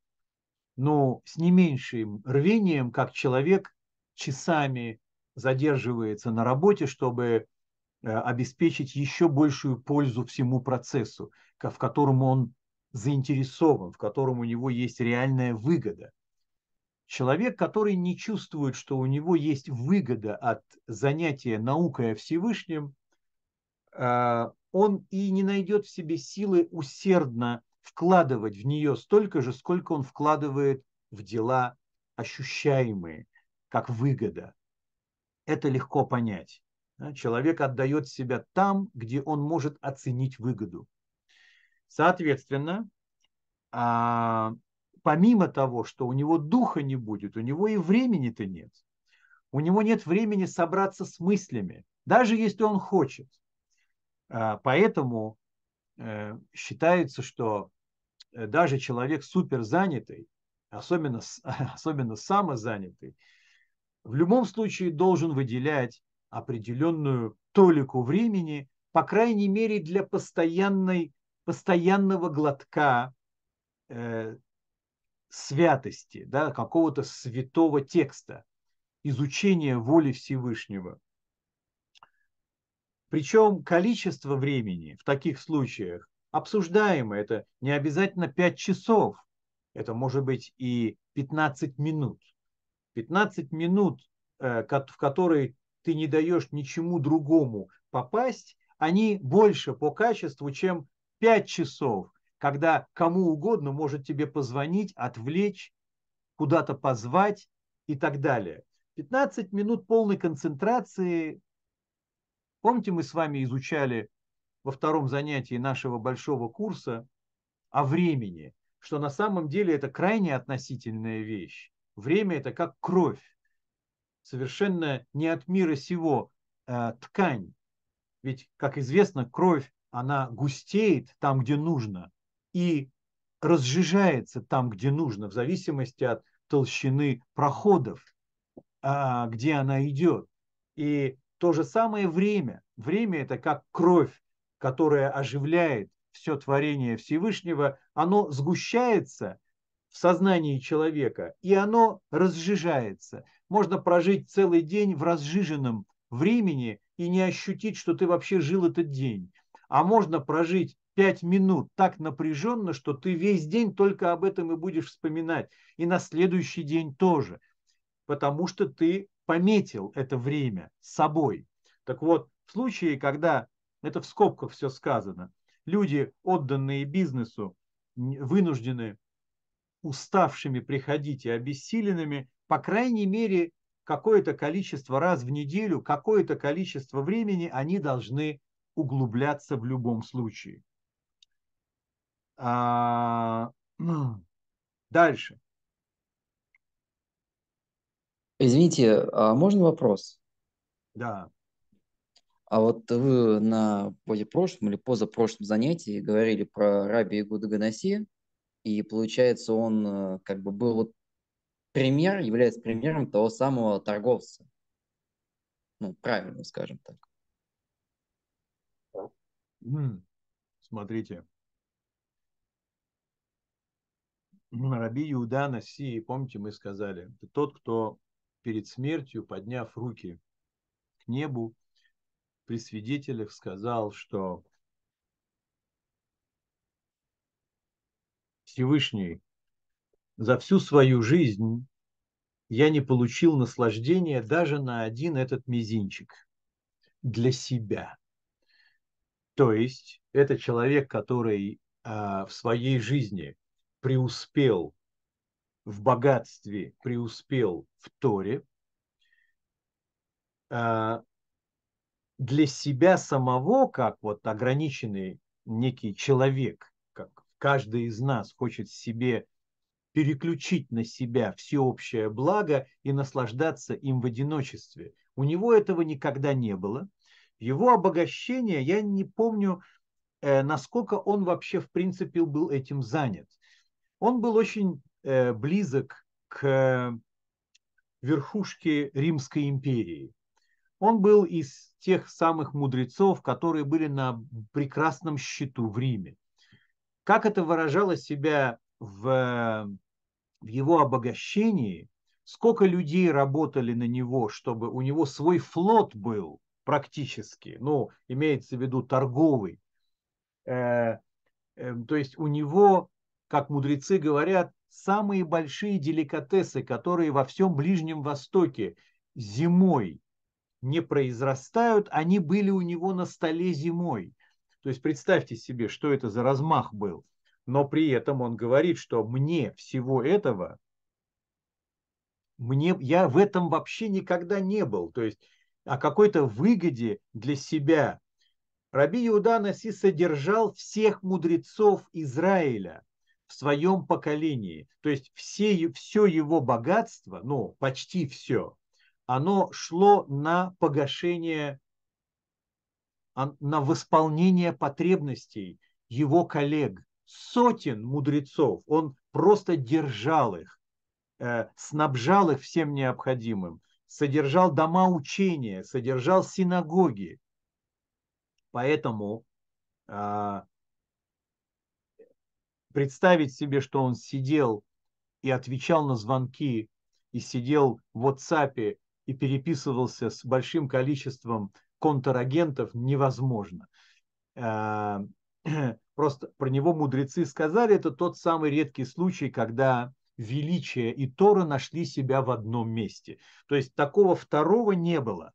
Но с не меньшим рвением, как человек часами задерживается на работе, чтобы э, обеспечить еще большую пользу всему процессу, в котором он заинтересован, в котором у него есть реальная выгода. Человек, который не чувствует, что у него есть выгода от занятия наукой о Всевышнем, а, он и не найдет в себе силы усердно вкладывать в нее столько же, сколько он вкладывает в дела ощущаемые, как выгода. Это легко понять. Человек отдает себя там, где он может оценить выгоду. Соответственно, а, помимо того, что у него духа не будет, у него и времени-то нет. У него нет времени собраться с мыслями, даже если он хочет. А, поэтому э, считается, что э, даже человек суперзанятый, особенно, особенно самозанятый, в любом случае должен выделять определенную толику времени, по крайней мере, для постоянной постоянного глотка э, святости, да, какого-то святого текста, изучения воли Всевышнего. Причем количество времени в таких случаях обсуждаемо. Это не обязательно 5 часов, это может быть и 15 минут. 15 минут, э, в которые ты не даешь ничему другому попасть, они больше по качеству, чем 5 часов, когда кому угодно может тебе позвонить, отвлечь, куда-то позвать и так далее. 15 минут полной концентрации. Помните, мы с вами изучали во втором занятии нашего большого курса о времени, что на самом деле это крайне относительная вещь. Время это как кровь, совершенно не от мира сего э, ткань. Ведь, как известно, кровь она густеет там, где нужно, и разжижается там, где нужно, в зависимости от толщины проходов, а, где она идет. И то же самое время. Время – это как кровь, которая оживляет все творение Всевышнего, оно сгущается в сознании человека, и оно разжижается. Можно прожить целый день в разжиженном времени и не ощутить, что ты вообще жил этот день а можно прожить пять минут так напряженно, что ты весь день только об этом и будешь вспоминать. И на следующий день тоже. Потому что ты пометил это время собой. Так вот, в случае, когда, это в скобках все сказано, люди, отданные бизнесу, вынуждены уставшими приходить и обессиленными, по крайней мере, какое-то количество раз в неделю, какое-то количество времени они должны углубляться в любом случае. А, дальше. Извините, а можно вопрос? Да. А вот вы на прошлом или позапрошлом занятии говорили про Раби Игуда Ганаси, и получается он э, как бы был вот пример, является примером того самого торговца. Ну, правильно, скажем так. Смотрите. Раби Иуда Наси, помните, мы сказали, это тот, кто перед смертью, подняв руки к небу, при свидетелях сказал, что Всевышний за всю свою жизнь я не получил наслаждения даже на один этот мизинчик для себя. То есть это человек, который а, в своей жизни преуспел в богатстве, преуспел в Торе, а, для себя самого, как вот ограниченный некий человек, как каждый из нас хочет себе переключить на себя всеобщее благо и наслаждаться им в одиночестве. У него этого никогда не было. Его обогащение, я не помню, э, насколько он вообще в принципе был этим занят. Он был очень э, близок к верхушке Римской империи. Он был из тех самых мудрецов, которые были на прекрасном счету в Риме. Как это выражало себя в, в его обогащении, сколько людей работали на него, чтобы у него свой флот был практически, ну, имеется в виду торговый. Э, э, то есть у него, как мудрецы говорят, самые большие деликатесы, которые во всем Ближнем Востоке зимой не произрастают, они были у него на столе зимой. То есть представьте себе, что это за размах был. Но при этом он говорит, что мне всего этого, мне, я в этом вообще никогда не был. То есть о какой-то выгоде для себя. Раби Иуда Наси содержал всех мудрецов Израиля в своем поколении. То есть все, все его богатство, ну, почти все, оно шло на погашение, на восполнение потребностей его коллег, сотен мудрецов. Он просто держал их, э, снабжал их всем необходимым, содержал дома учения, содержал синагоги. Поэтому а, представить себе, что он сидел и отвечал на звонки, и сидел в WhatsApp и переписывался с большим количеством контрагентов, невозможно. А, просто про него мудрецы сказали, это тот самый редкий случай, когда величие и Тора нашли себя в одном месте. То есть такого второго не было.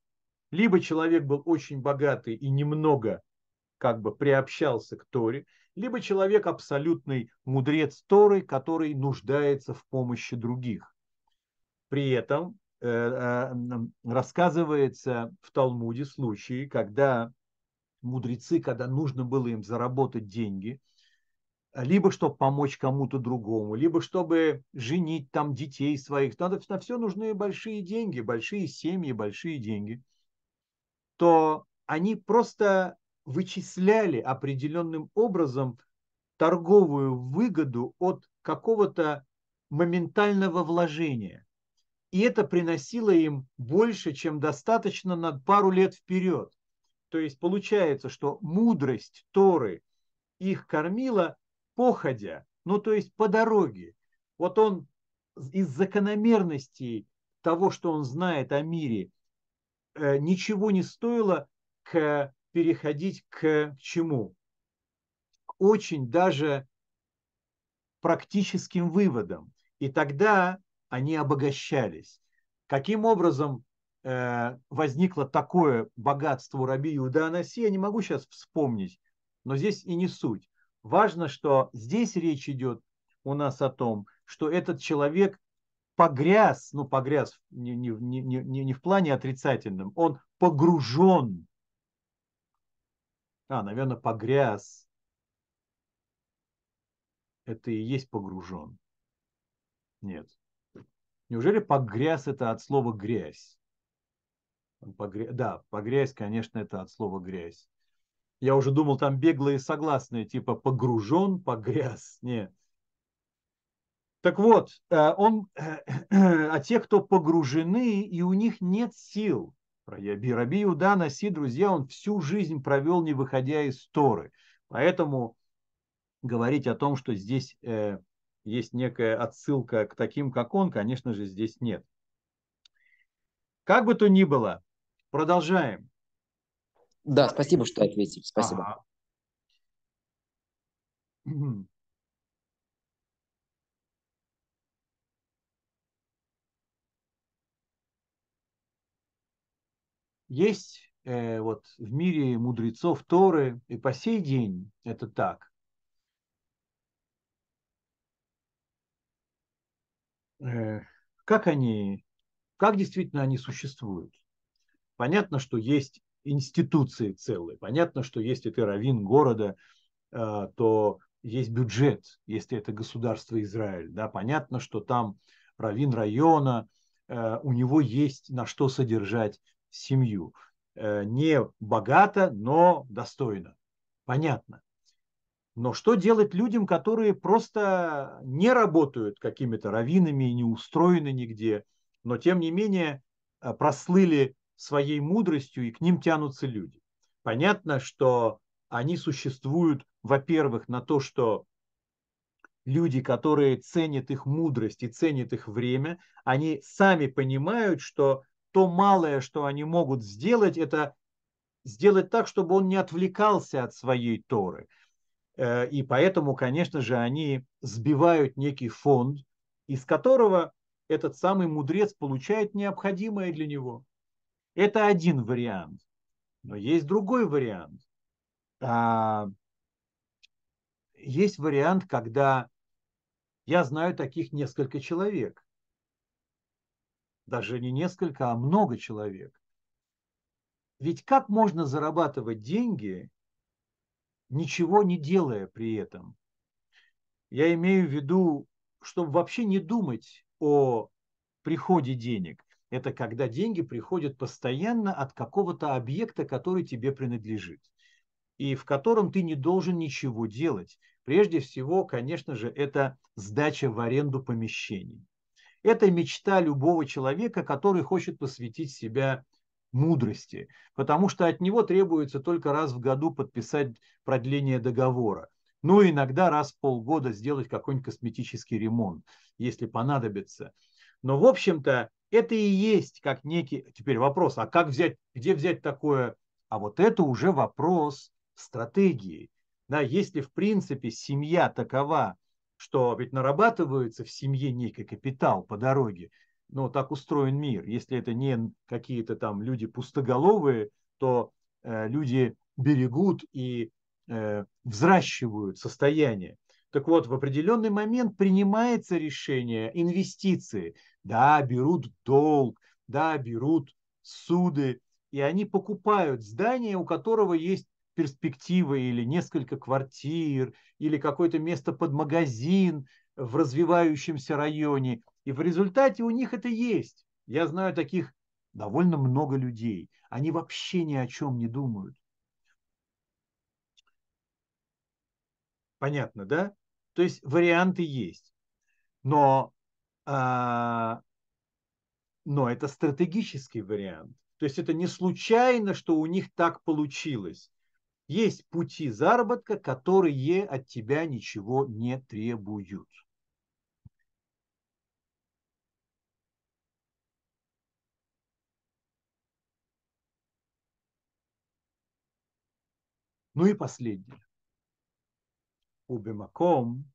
Либо человек был очень богатый и немного как бы приобщался к Торе, либо человек абсолютный мудрец Торы, который нуждается в помощи других. При этом э, э, рассказывается в Талмуде случаи, когда мудрецы, когда нужно было им заработать деньги, либо чтобы помочь кому-то другому, либо чтобы женить там детей своих, надо, на все нужны большие деньги, большие семьи, большие деньги, то они просто вычисляли определенным образом торговую выгоду от какого-то моментального вложения. И это приносило им больше, чем достаточно на пару лет вперед. То есть получается, что мудрость Торы их кормила походя, ну то есть по дороге. Вот он из закономерностей того, что он знает о мире, э, ничего не стоило к переходить к чему? К очень даже практическим выводам. И тогда они обогащались. Каким образом э, возникло такое богатство у Раби Иуда Анаси, я не могу сейчас вспомнить, но здесь и не суть. Важно, что здесь речь идет у нас о том, что этот человек погряз, ну погряз не, не, не, не, не в плане отрицательном, он погружен. А, наверное, погряз. Это и есть погружен. Нет. Неужели погряз это от слова грязь? Погря... Да, погрязь, конечно, это от слова грязь. Я уже думал, там беглые согласные, типа погружен, погряз. Нет. Так вот, э, он, а те, кто погружены, и у них нет сил. Раби Иуда Наси, друзья, он всю жизнь провел, не выходя из Торы. Поэтому говорить о том, что здесь э, есть некая отсылка к таким, как он, конечно же, здесь нет. Как бы то ни было, продолжаем. Да, спасибо, что ответили. Спасибо. Ага. Есть э, вот в мире мудрецов Торы, и по сей день это так. Э, как они, как действительно они существуют? Понятно, что есть институции целые, понятно, что если ты раввин города, э, то есть бюджет, если это государство Израиль. Да? Понятно, что там раввин района, э, у него есть на что содержать семью. Э, не богато, но достойно. Понятно. Но что делать людям, которые просто не работают какими-то раввинами, не устроены нигде, но тем не менее э, прослыли своей мудростью, и к ним тянутся люди. Понятно, что они существуют, во-первых, на то, что люди, которые ценят их мудрость и ценят их время, они сами понимают, что то малое, что они могут сделать, это сделать так, чтобы он не отвлекался от своей Торы. Э, и поэтому, конечно же, они сбивают некий фонд, из которого этот самый мудрец получает необходимое для него. Это один вариант. Но есть другой вариант. А, есть вариант, когда я знаю таких несколько человек даже не несколько, а много человек. Ведь как можно зарабатывать деньги, ничего не делая при этом? Я имею в виду, чтобы вообще не думать о приходе денег. Это когда деньги приходят постоянно от какого-то объекта, который тебе принадлежит и в котором ты не должен ничего делать. Прежде всего, конечно же, это сдача в аренду помещений. Это мечта любого человека, который хочет посвятить себя мудрости, потому что от него требуется только раз в году подписать продление договора. Ну, иногда раз в полгода сделать какой-нибудь косметический ремонт, если понадобится. Но, в общем-то, это и есть как некий... Теперь вопрос, а как взять, где взять такое? А вот это уже вопрос стратегии. Да, если, в принципе, семья такова, что ведь нарабатывается в семье некий капитал по дороге. Ну, так устроен мир. Если это не какие-то там люди пустоголовые, то э, люди берегут и э, взращивают состояние. Так вот, в определенный момент принимается решение инвестиции. Да, берут долг, да, берут суды, и они покупают здание, у которого есть перспектива или несколько квартир, или какое-то место под магазин в развивающемся районе. И в результате у них это есть. Я знаю таких довольно много людей. Они вообще ни о чем не думают. Понятно, да? То есть варианты есть. Но, а, но это стратегический вариант. То есть это не случайно, что у них так получилось. Есть пути заработка, которые от тебя ничего не требуют. Ну и последнее. Убимаком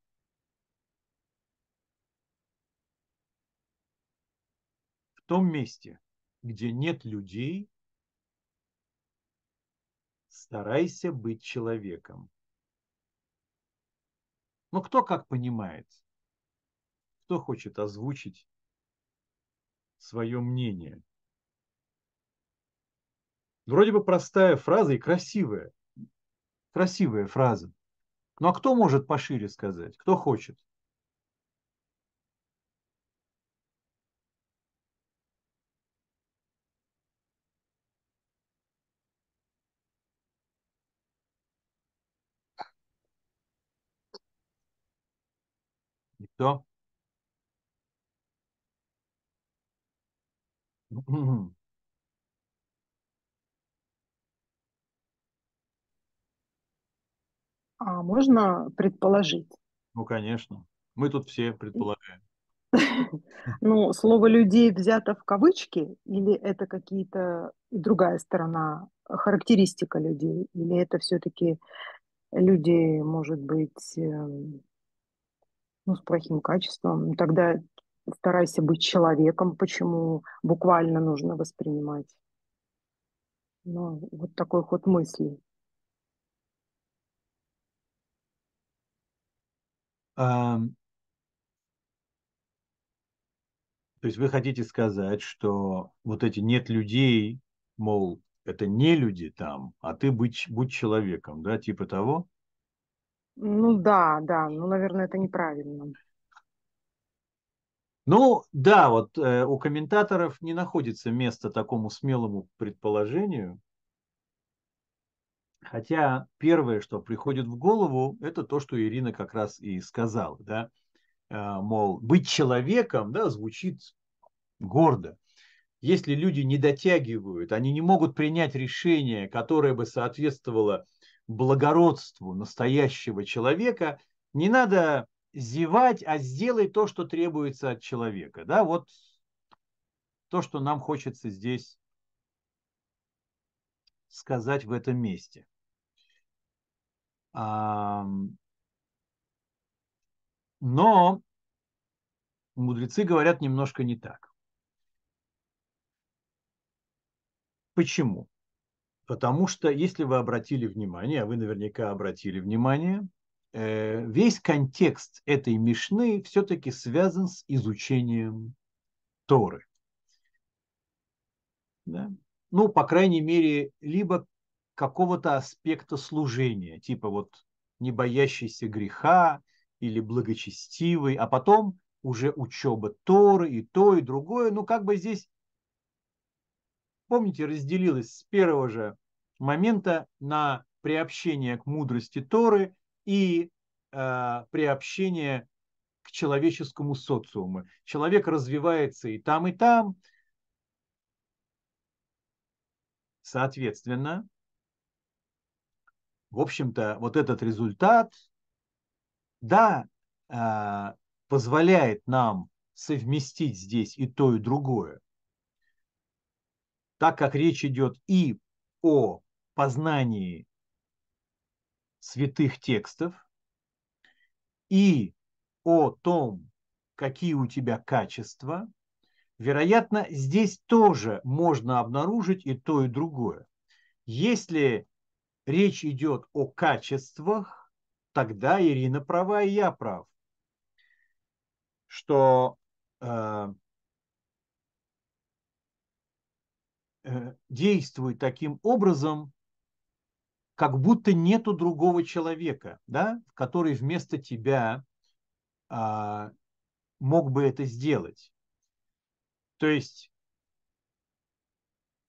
в том месте, где нет людей, Старайся быть человеком. Но кто как понимает? Кто хочет озвучить свое мнение? Вроде бы простая фраза и красивая. Красивая фраза. Ну а кто может пошире сказать? Кто хочет? Никто? А можно предположить? Ну, конечно. Мы тут все предполагаем. Ну, слово людей взято в кавычки, или это какие-то другая сторона, характеристика людей, или это все-таки люди, может быть, эм, ну, с плохим качеством. Тогда старайся быть человеком, почему буквально нужно воспринимать. Ну, вот такой ход мысли. Um, то есть вы хотите сказать, что вот эти нет людей, мол, это не люди там, а ты будь, будь человеком, да, типа того? Ну да, да, ну, наверное, это неправильно. Ну, да, вот э, у комментаторов не находится места такому смелому предположению. Хотя первое, что приходит в голову, это то, что Ирина как раз и сказала, да, э, мол, быть человеком, да, звучит гордо. Если люди не дотягивают, они не могут принять решение, которое бы соответствовало благородству настоящего человека, не надо зевать, а сделай то, что требуется от человека. Да, вот то, что нам хочется здесь сказать в этом месте. Но мудрецы говорят немножко не так. Почему? Потому что, если вы обратили внимание, а вы наверняка обратили внимание, э, весь контекст этой Мишны все-таки связан с изучением Торы. Да? Ну, по крайней мере, либо какого-то аспекта служения, типа вот не боящийся греха или благочестивый, а потом уже учеба Торы и то, и другое. Ну, как бы здесь помните, разделилась с первого же момента на приобщение к мудрости Торы и э, приобщение к человеческому социуму. Человек развивается и там, и там. Соответственно, в общем-то, вот этот результат, да, э, позволяет нам совместить здесь и то, и другое так как речь идет и о познании святых текстов, и о том, какие у тебя качества, вероятно, здесь тоже можно обнаружить и то, и другое. Если речь идет о качествах, тогда Ирина права, и я прав, что э, Э, действует таким образом, как будто нету другого человека, да, который вместо тебя а, мог бы это сделать. То есть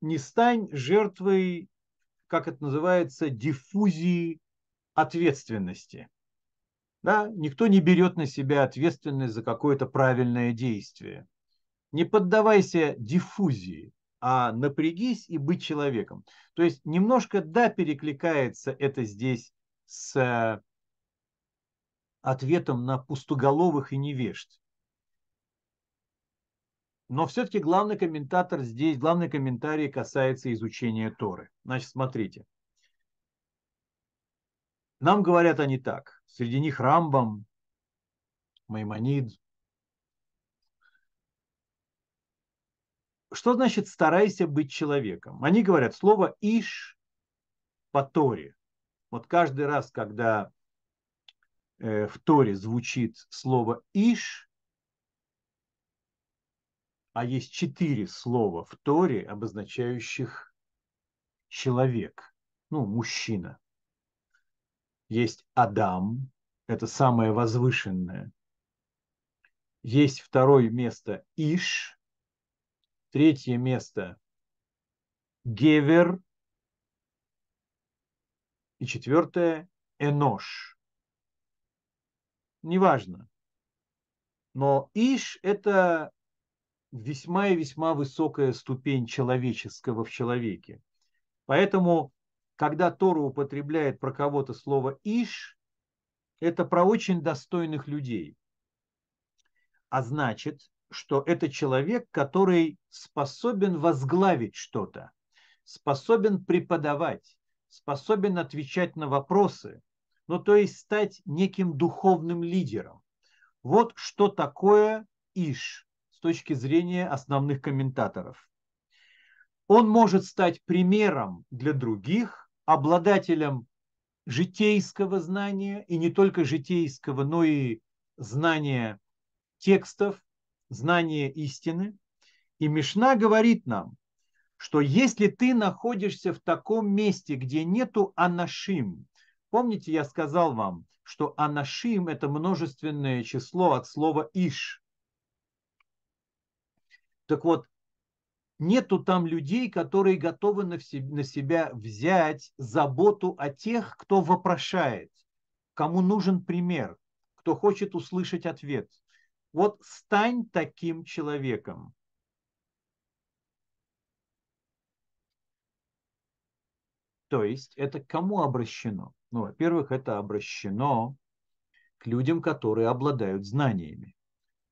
не стань жертвой, как это называется, диффузии ответственности. Да? Никто не берет на себя ответственность за какое-то правильное действие. Не поддавайся диффузии а напрягись и быть человеком. То есть немножко, да, перекликается это здесь с э, ответом на пустоголовых и невежд. Но все-таки главный комментатор здесь, главный комментарий касается изучения Торы. Значит, смотрите. Нам говорят они так. Среди них Рамбам, Маймонид, что значит старайся быть человеком? Они говорят слово иш по Торе. Вот каждый раз, когда э, в Торе звучит слово иш, а есть четыре слова в Торе, обозначающих человек, ну, мужчина. Есть Адам, это самое возвышенное. Есть второе место Иш, Третье место Гевер. И четвертое Энош. Неважно. Но Иш – это весьма и весьма высокая ступень человеческого в человеке. Поэтому, когда Тора употребляет про кого-то слово Иш, это про очень достойных людей. а значит, что это человек, который способен возглавить что-то, способен преподавать, способен отвечать на вопросы, ну то есть стать неким духовным лидером. Вот что такое Иш с точки зрения основных комментаторов. Он может стать примером для других, обладателем житейского знания, и не только житейского, но и знания текстов, знания истины. И Мишна говорит нам, что если ты находишься в таком месте, где нету анашим, помните, я сказал вам, что анашим – это множественное число от слова иш. Так вот, нету там людей, которые готовы на себя взять заботу о тех, кто вопрошает, кому нужен пример, кто хочет услышать ответ. Вот стань таким человеком. То есть это кому обращено? Ну, во-первых, это обращено к людям, которые обладают знаниями.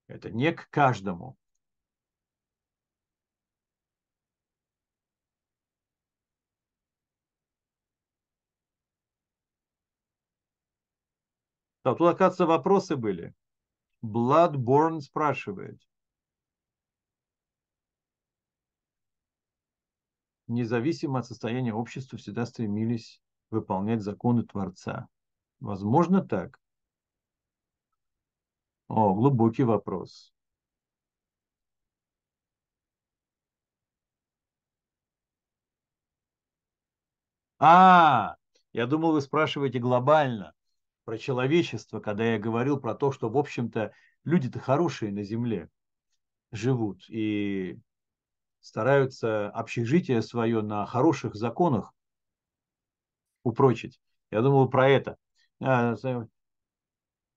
Это не к каждому. Тут, оказывается, вопросы были. Bloodborne спрашивает. Независимо от состояния общества всегда стремились выполнять законы Творца. Возможно так? О, глубокий вопрос. А, я думал, вы спрашиваете глобально про человечество, когда я говорил про то, что, в общем-то, люди-то хорошие на Земле живут и стараются общежитие свое на хороших законах упрочить. Я думал про это. А,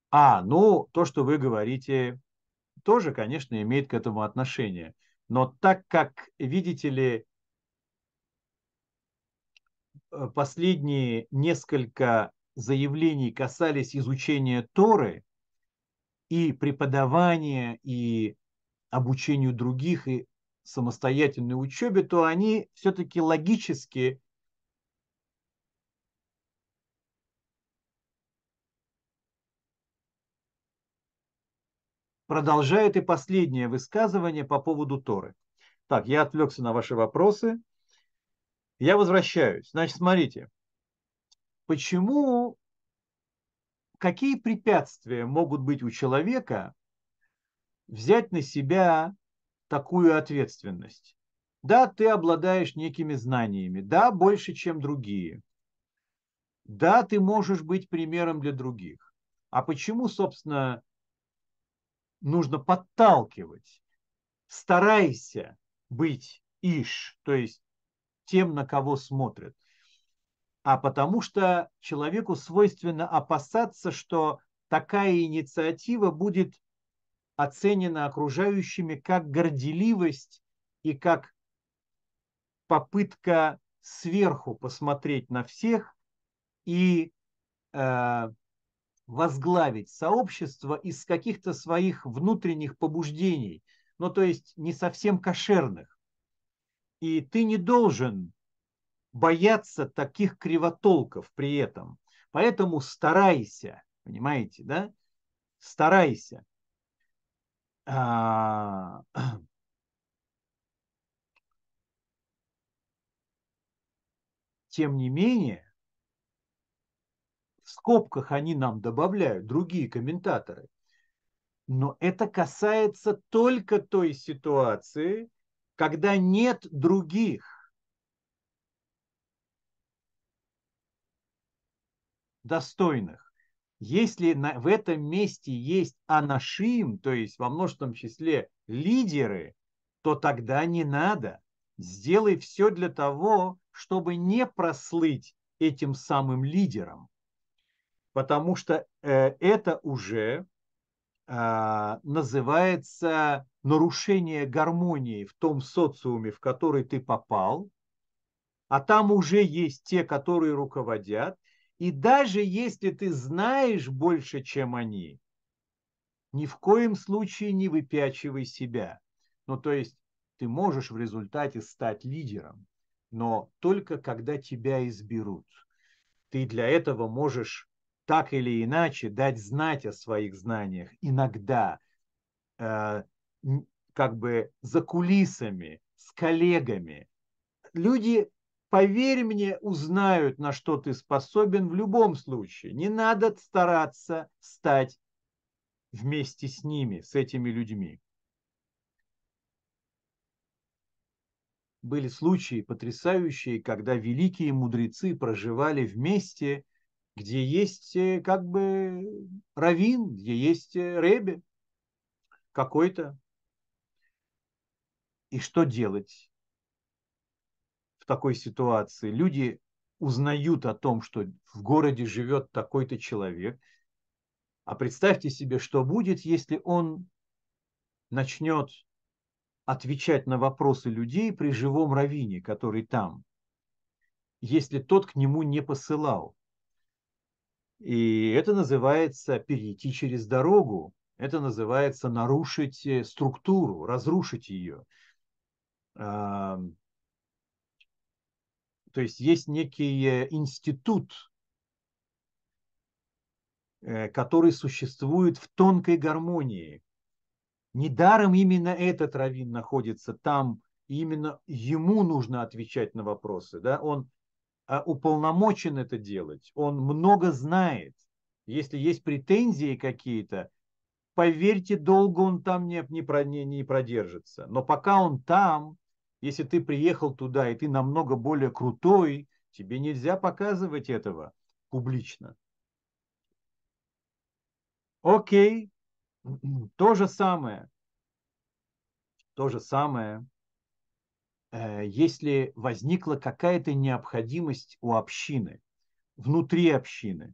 а, ну, то, что вы говорите, тоже, конечно, имеет к этому отношение. Но так как, видите ли, э, последние несколько заявлений касались изучения Торы и преподавания, и обучению других, и самостоятельной учебе, то они все-таки логически продолжают и последнее высказывание по поводу Торы. Так, я отвлекся на ваши вопросы. Я возвращаюсь. Значит, смотрите, почему, какие препятствия могут быть у человека взять на себя такую ответственность? Да, ты обладаешь некими знаниями, да, больше, чем другие. Да, ты можешь быть примером для других. А почему, собственно, нужно подталкивать? Старайся быть иш, то есть тем, на кого смотрят а потому что человеку свойственно опасаться, что такая инициатива будет оценена окружающими как горделивость и как попытка сверху посмотреть на всех и э, возглавить сообщество из каких-то своих внутренних побуждений, ну то есть не совсем кошерных. И ты не должен бояться таких кривотолков при этом. Поэтому старайся, понимаете, да? Старайся. А... Тем не менее, в скобках они нам добавляют другие комментаторы. Но это касается только той ситуации, когда нет других достойных. Если на, в этом месте есть анашим, то есть во множественном числе лидеры, то тогда не надо. Сделай все для того, чтобы не прослыть этим самым лидером. Потому что э, это уже э, называется нарушение гармонии в том социуме, в который ты попал, а там уже есть те, которые руководят, и даже если ты знаешь больше, чем они, ни в коем случае не выпячивай себя. Ну, то есть ты можешь в результате стать лидером, но только когда тебя изберут. Ты для этого можешь так или иначе дать знать о своих знаниях. Иногда э, как бы за кулисами, с коллегами. Люди, поверь мне, узнают, на что ты способен в любом случае. Не надо стараться стать вместе с ними, с этими людьми. Были случаи потрясающие, когда великие мудрецы проживали вместе, где есть э, как бы равин, где есть э, ребе какой-то. И что делать такой ситуации? Люди узнают о том, что в городе живет такой-то человек, а представьте себе, что будет, если он начнет отвечать на вопросы людей при живом раввине, который там, если тот к нему не посылал. И это называется перейти через дорогу, это называется нарушить э, структуру, разрушить ее. То есть есть некий э, институт, э, который существует в тонкой гармонии. Недаром именно этот раввин находится там, и именно ему нужно отвечать на вопросы. Да? Он а, уполномочен это делать, он много знает. Если есть претензии какие-то, поверьте, долго он там не, не, не продержится. Но пока он там, если ты приехал туда, и ты намного более крутой, тебе нельзя показывать этого публично. Окей, то же самое. То же самое, э, если возникла какая-то необходимость у общины, внутри общины,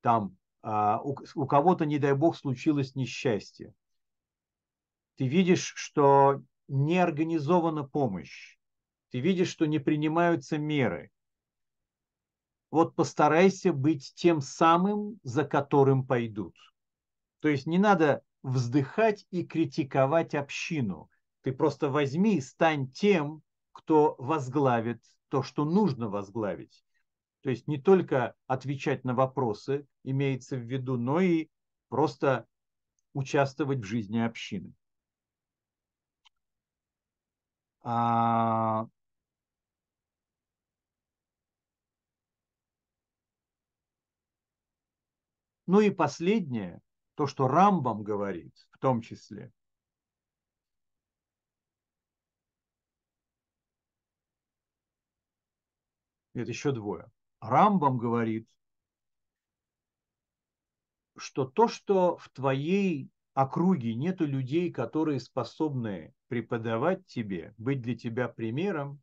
там а, у, у кого-то, не дай бог, случилось несчастье. Ты видишь, что не организована помощь, ты видишь, что не принимаются меры. Вот постарайся быть тем самым, за которым пойдут. То есть не надо вздыхать и критиковать общину. Ты просто возьми и стань тем, кто возглавит то, что нужно возглавить. То есть не только отвечать на вопросы имеется в виду, но и просто участвовать в жизни общины. А... Ну и последнее, то, что Рамбам говорит в том числе. Это еще двое. Рамбам говорит, что то, что в твоей округе нету людей, которые способны преподавать тебе, быть для тебя примером,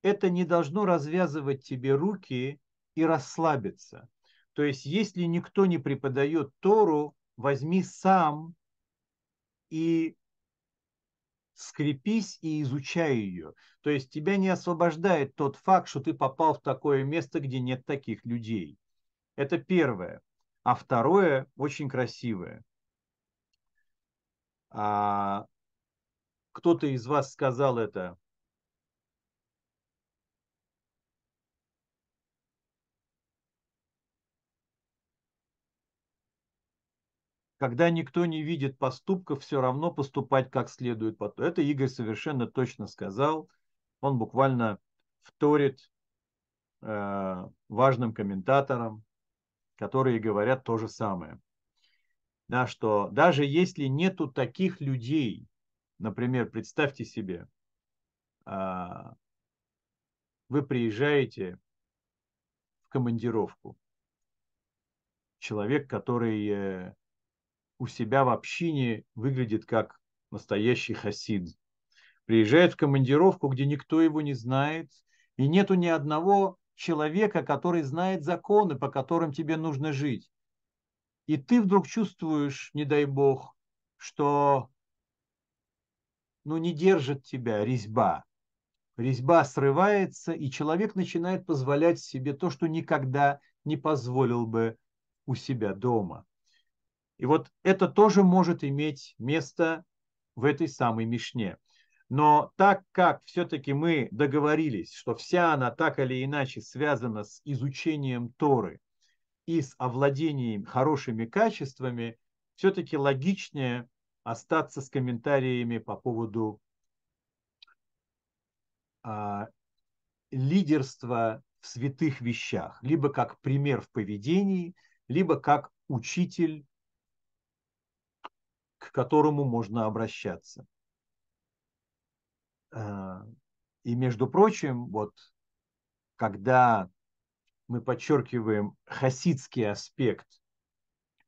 это не должно развязывать тебе руки и расслабиться. То есть, если никто не преподает Тору, возьми сам и скрепись и изучай ее. То есть тебя не освобождает тот факт, что ты попал в такое место, где нет таких людей. Это первое. А второе очень красивое. А, кто-то из вас сказал это. Когда никто не видит поступков, все равно поступать как следует. Это Игорь совершенно точно сказал. Он буквально вторит э, важным комментаторам, которые говорят то же самое. Да, что даже если нету таких людей, например, представьте себе, э, вы приезжаете в командировку. Человек, который э, у себя в общине выглядит как настоящий хасид. Приезжает в командировку, где никто его не знает, и нету ни одного человека, который знает законы, по которым тебе нужно жить. И ты вдруг чувствуешь, не дай бог, что ну, не держит тебя резьба. Резьба срывается, и человек начинает позволять себе то, что никогда не позволил бы у себя дома. И вот это тоже может иметь место в этой самой Мишне. Но так как все-таки мы договорились, что вся она так или иначе связана с изучением Торы и с овладением хорошими качествами, все-таки логичнее остаться с комментариями по поводу а, лидерства в святых вещах, либо как пример в поведении, либо как учитель, к которому можно обращаться. А, и, между прочим, вот когда мы подчеркиваем хасидский аспект,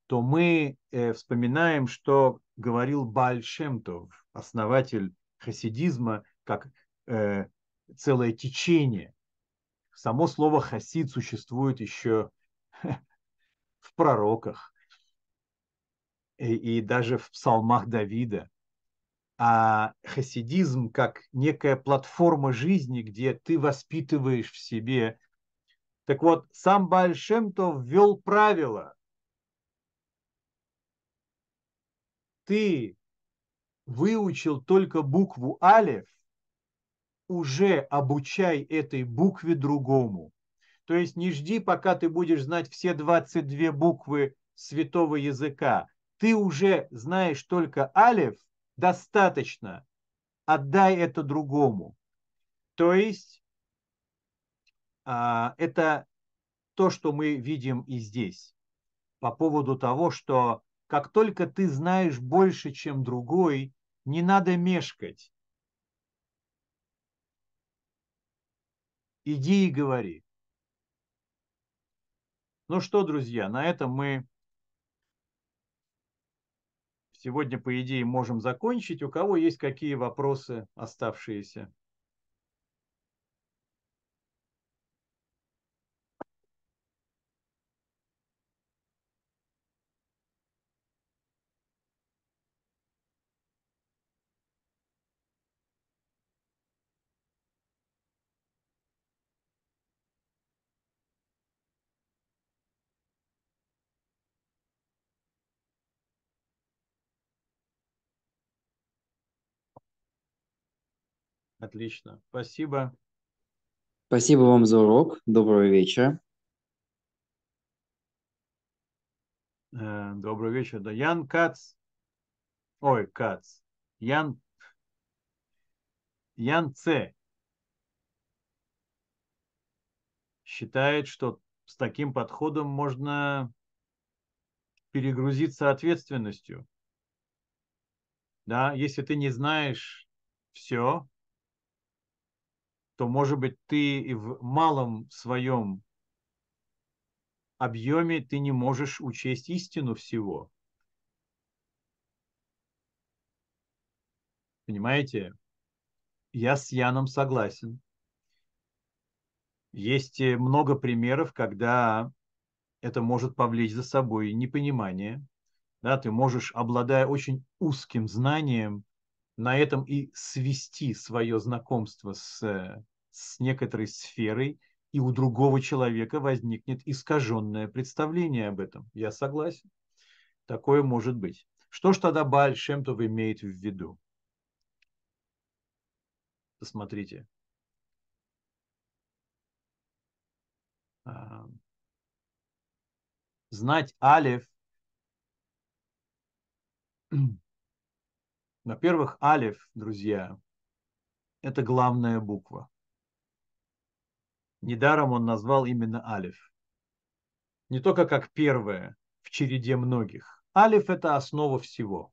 то мы э, вспоминаем, что говорил Баль Шемтов, основатель хасидизма, как э, целое течение. Само слово хасид существует еще в пророках и, и даже в псалмах Давида. А хасидизм как некая платформа жизни, где ты воспитываешь в себе. Так вот, сам Бальшемтов ввел правила. Ты выучил только букву Алев, уже обучай этой букве другому. То есть не жди, пока ты будешь знать все 22 буквы святого языка. Ты уже знаешь только алев, достаточно. Отдай это другому. То есть это то, что мы видим и здесь. По поводу того, что как только ты знаешь больше, чем другой, не надо мешкать. Иди и говори. Ну что, друзья, на этом мы сегодня, по идее, можем закончить. У кого есть какие вопросы оставшиеся? Отлично. Спасибо. Спасибо вам за урок. Доброго вечера. Э, добрый вечер. Да, Ян Кац. Ой, Кац. Ян Ян Ц. считает, что с таким подходом можно перегрузиться ответственностью. Да, если ты не знаешь все, то, может быть, ты и в малом своем объеме ты не можешь учесть истину всего. Понимаете? Я с Яном согласен. Есть э, много примеров, когда это может повлечь за собой непонимание. Да, ты можешь, обладая очень узким знанием, на этом и свести свое знакомство с, э, с некоторой сферой, и у другого человека возникнет искаженное представление об этом. Я согласен. Такое может быть. Что ж тогда Баль Шемтов имеет в виду? Посмотрите. Знать Алев Во-первых, алиф, друзья, это главная буква. Недаром он назвал именно алиф. Не только как первая в череде многих. Алиф – это основа всего.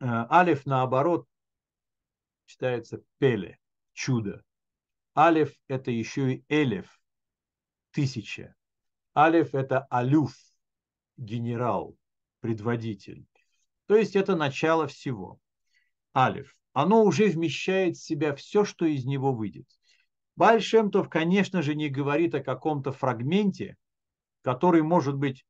Э, алиф, наоборот, считается пеле, чудо. Алиф – это еще и элев, тысяча. Алиф – это алюф, генерал, предводитель. То есть это начало всего. Алиф. Оно уже вмещает в себя все, что из него выйдет. Бальшемтов, конечно же, не говорит о каком-то фрагменте, который может быть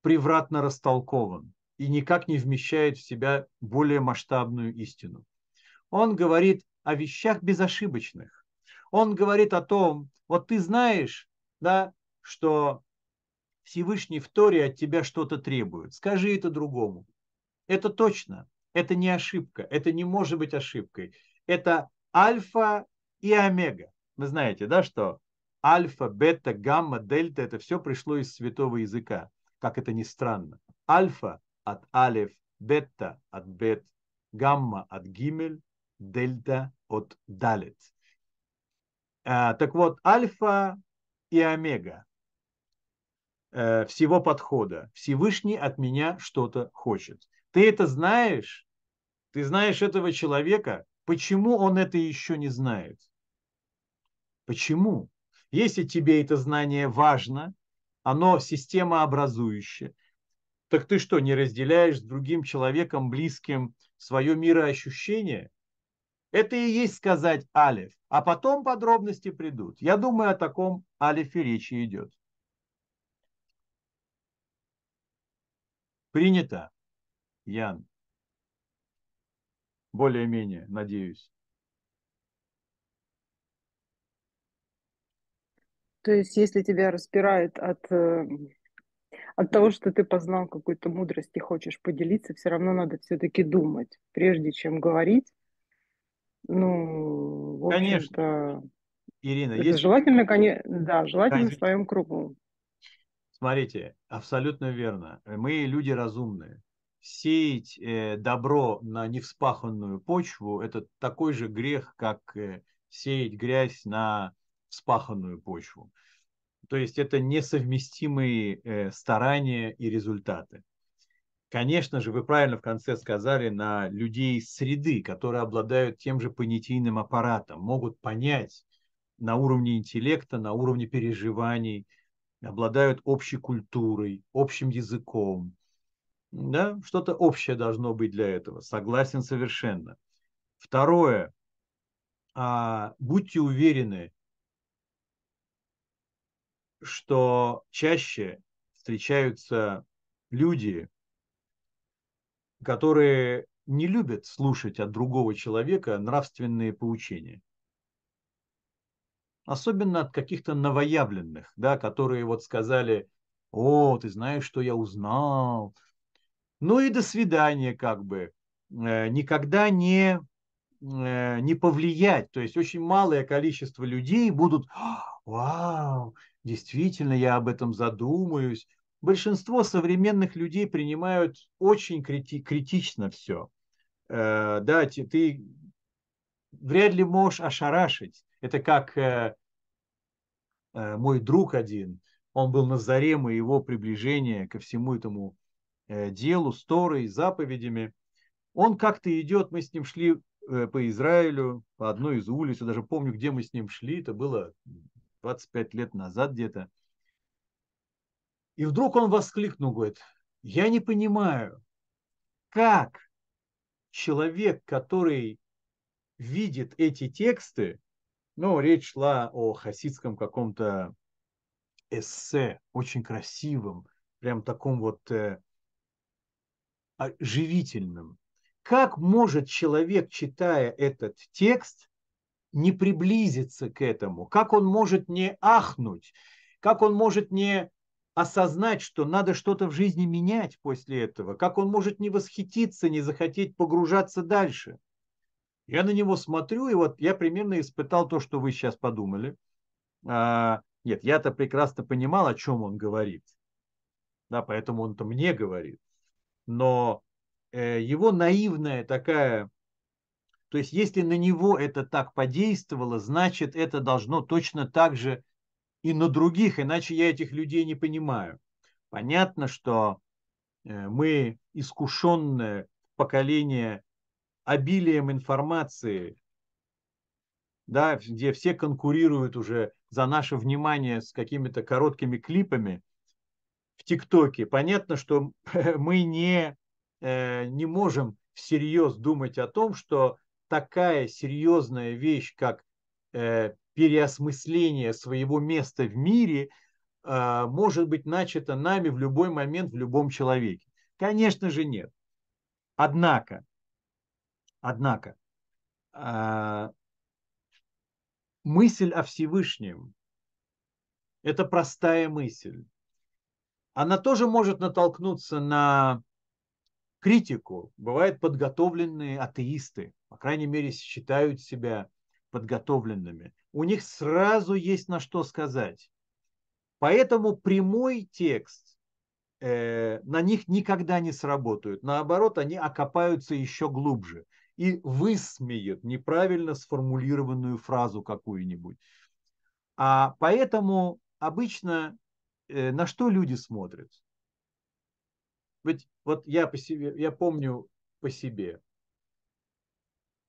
превратно растолкован и никак не вмещает в себя более масштабную истину. Он говорит о вещах безошибочных. Он говорит о том, вот ты знаешь, да, что Всевышний в Торе от тебя что-то требует. Скажи это другому. Это точно. Это не ошибка. Это не может быть ошибкой. Это альфа и омега. Вы знаете, да, что альфа, бета, гамма, дельта – это все пришло из святого языка. Как это ни странно. Альфа от алиф, бета от бет, гамма от гимель, дельта от далит. А, так вот, альфа и омега э, всего подхода. Всевышний от меня что-то хочет. Ты это знаешь? Ты знаешь этого человека? Почему он это еще не знает? Почему? Если тебе это знание важно, оно системообразующее, так ты что, не разделяешь с другим человеком, близким, свое мироощущение? Это и есть сказать алиф, а потом подробности придут. Я думаю, о таком алифе речи идет. Принято, Ян. Более-менее, надеюсь. То есть, если тебя распирает от, э, от того, что ты познал какую-то мудрость и хочешь поделиться, все равно надо все-таки думать, прежде чем говорить. Ну, в Конечно. Ирина, это есть... желательно, конечно, да, желательно Конечно. в своем кругу. Смотрите, абсолютно верно. Мы люди разумные. Сеять э, добро на невспаханную почву – это такой же грех, как э, сеять грязь на вспаханную почву. То есть это несовместимые э, старания и результаты. Конечно же, вы правильно в конце сказали на людей среды, которые обладают тем же понятийным аппаратом, могут понять на уровне интеллекта, на уровне переживаний, обладают общей культурой, общим языком. Да? Что-то общее должно быть для этого. Согласен совершенно. Второе. А, будьте уверены, что чаще встречаются люди, которые не любят слушать от другого человека нравственные поучения. Особенно от каких-то новоявленных, да, которые вот сказали, о, ты знаешь, что я узнал. Ну и до свидания как бы. Э, никогда не, э, не повлиять. То есть очень малое количество людей будут, вау, действительно, я об этом задумаюсь. Большинство современных людей принимают очень крити- критично все. Э, да, ты, ты вряд ли можешь ошарашить. Это как э, э, мой друг один, он был на заре моего приближения ко всему этому э, делу, с Торой, заповедями. Он как-то идет, мы с ним шли по Израилю, по одной из улиц, я даже помню, где мы с ним шли, это было 25 лет назад где-то. И вдруг он воскликнул, говорит, я не понимаю, как человек, который видит эти тексты, ну, речь шла о хасидском каком-то эссе, очень красивом, прям таком вот э, живительном. Как может человек, читая этот текст, не приблизиться к этому? Как он может не ахнуть? Как он может не осознать, что надо что-то в жизни менять после этого? Как он может не восхититься, не захотеть погружаться дальше? Я на него смотрю, и вот я примерно испытал то, что вы сейчас подумали. А, нет, я-то прекрасно понимал, о чем он говорит. Да, поэтому он-то мне говорит. Но э, его наивная такая то есть, если на него это так подействовало, значит, это должно точно так же и на других, иначе я этих людей не понимаю. Понятно, что э, мы искушенное поколение обилием информации, да, где все конкурируют уже за наше внимание с какими-то короткими клипами в ТикТоке. Понятно, что мы не, э, не можем всерьез думать о том, что такая серьезная вещь, как э, переосмысление своего места в мире, э, может быть начата нами в любой момент, в любом человеке? Конечно же нет. Однако, однако, э, мысль о Всевышнем Это простая мысль. Она тоже может натолкнуться на критику. Бывают подготовленные атеисты, по крайней мере, считают себя подготовленными. У них сразу есть на что сказать. Поэтому прямой текст э, на них никогда не сработают. Наоборот, они окопаются еще глубже и высмеют неправильно сформулированную фразу какую-нибудь. А поэтому обычно э, на что люди смотрят? Ведь вот я по себе, я помню по себе.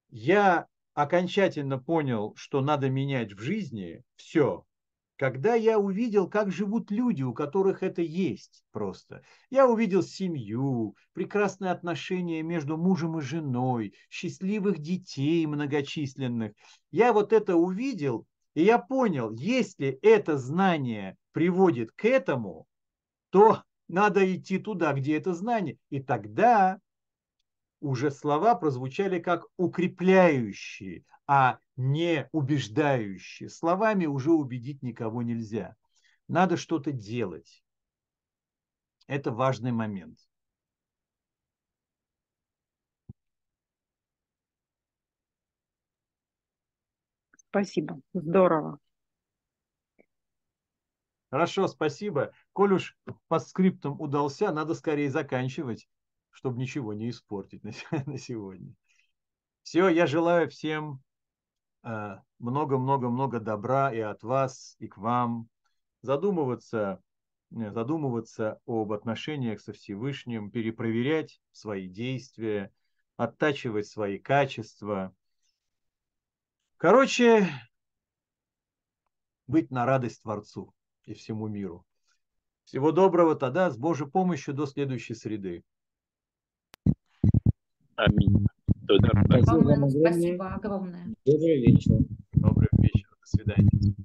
Я окончательно понял, что надо менять в жизни все, когда я увидел, как живут люди, у которых это есть просто. Я увидел семью, прекрасные отношения между мужем и женой, счастливых детей многочисленных. Я вот это увидел, и я понял, если это знание приводит к этому, то надо идти туда, где это знание. И тогда уже слова прозвучали как укрепляющие, а не убеждающие. Словами уже убедить никого нельзя. Надо что-то делать. Это важный момент. Спасибо. Здорово. Хорошо, спасибо. Коль уж по скриптам удался, надо скорее заканчивать, чтобы ничего не испортить на сегодня. Все, я желаю всем Э, много-много-много добра и от вас, и к вам. Задумываться, э, задумываться об отношениях со Всевышним, перепроверять свои действия, оттачивать свои качества. Короче, быть на радость Творцу и всему миру. Всего доброго тогда, с Божьей помощью до следующей среды. Аминь. Спасибо Вам огромное. спасибо огромное. Добрый вечер. Доброго вечера. До свидания.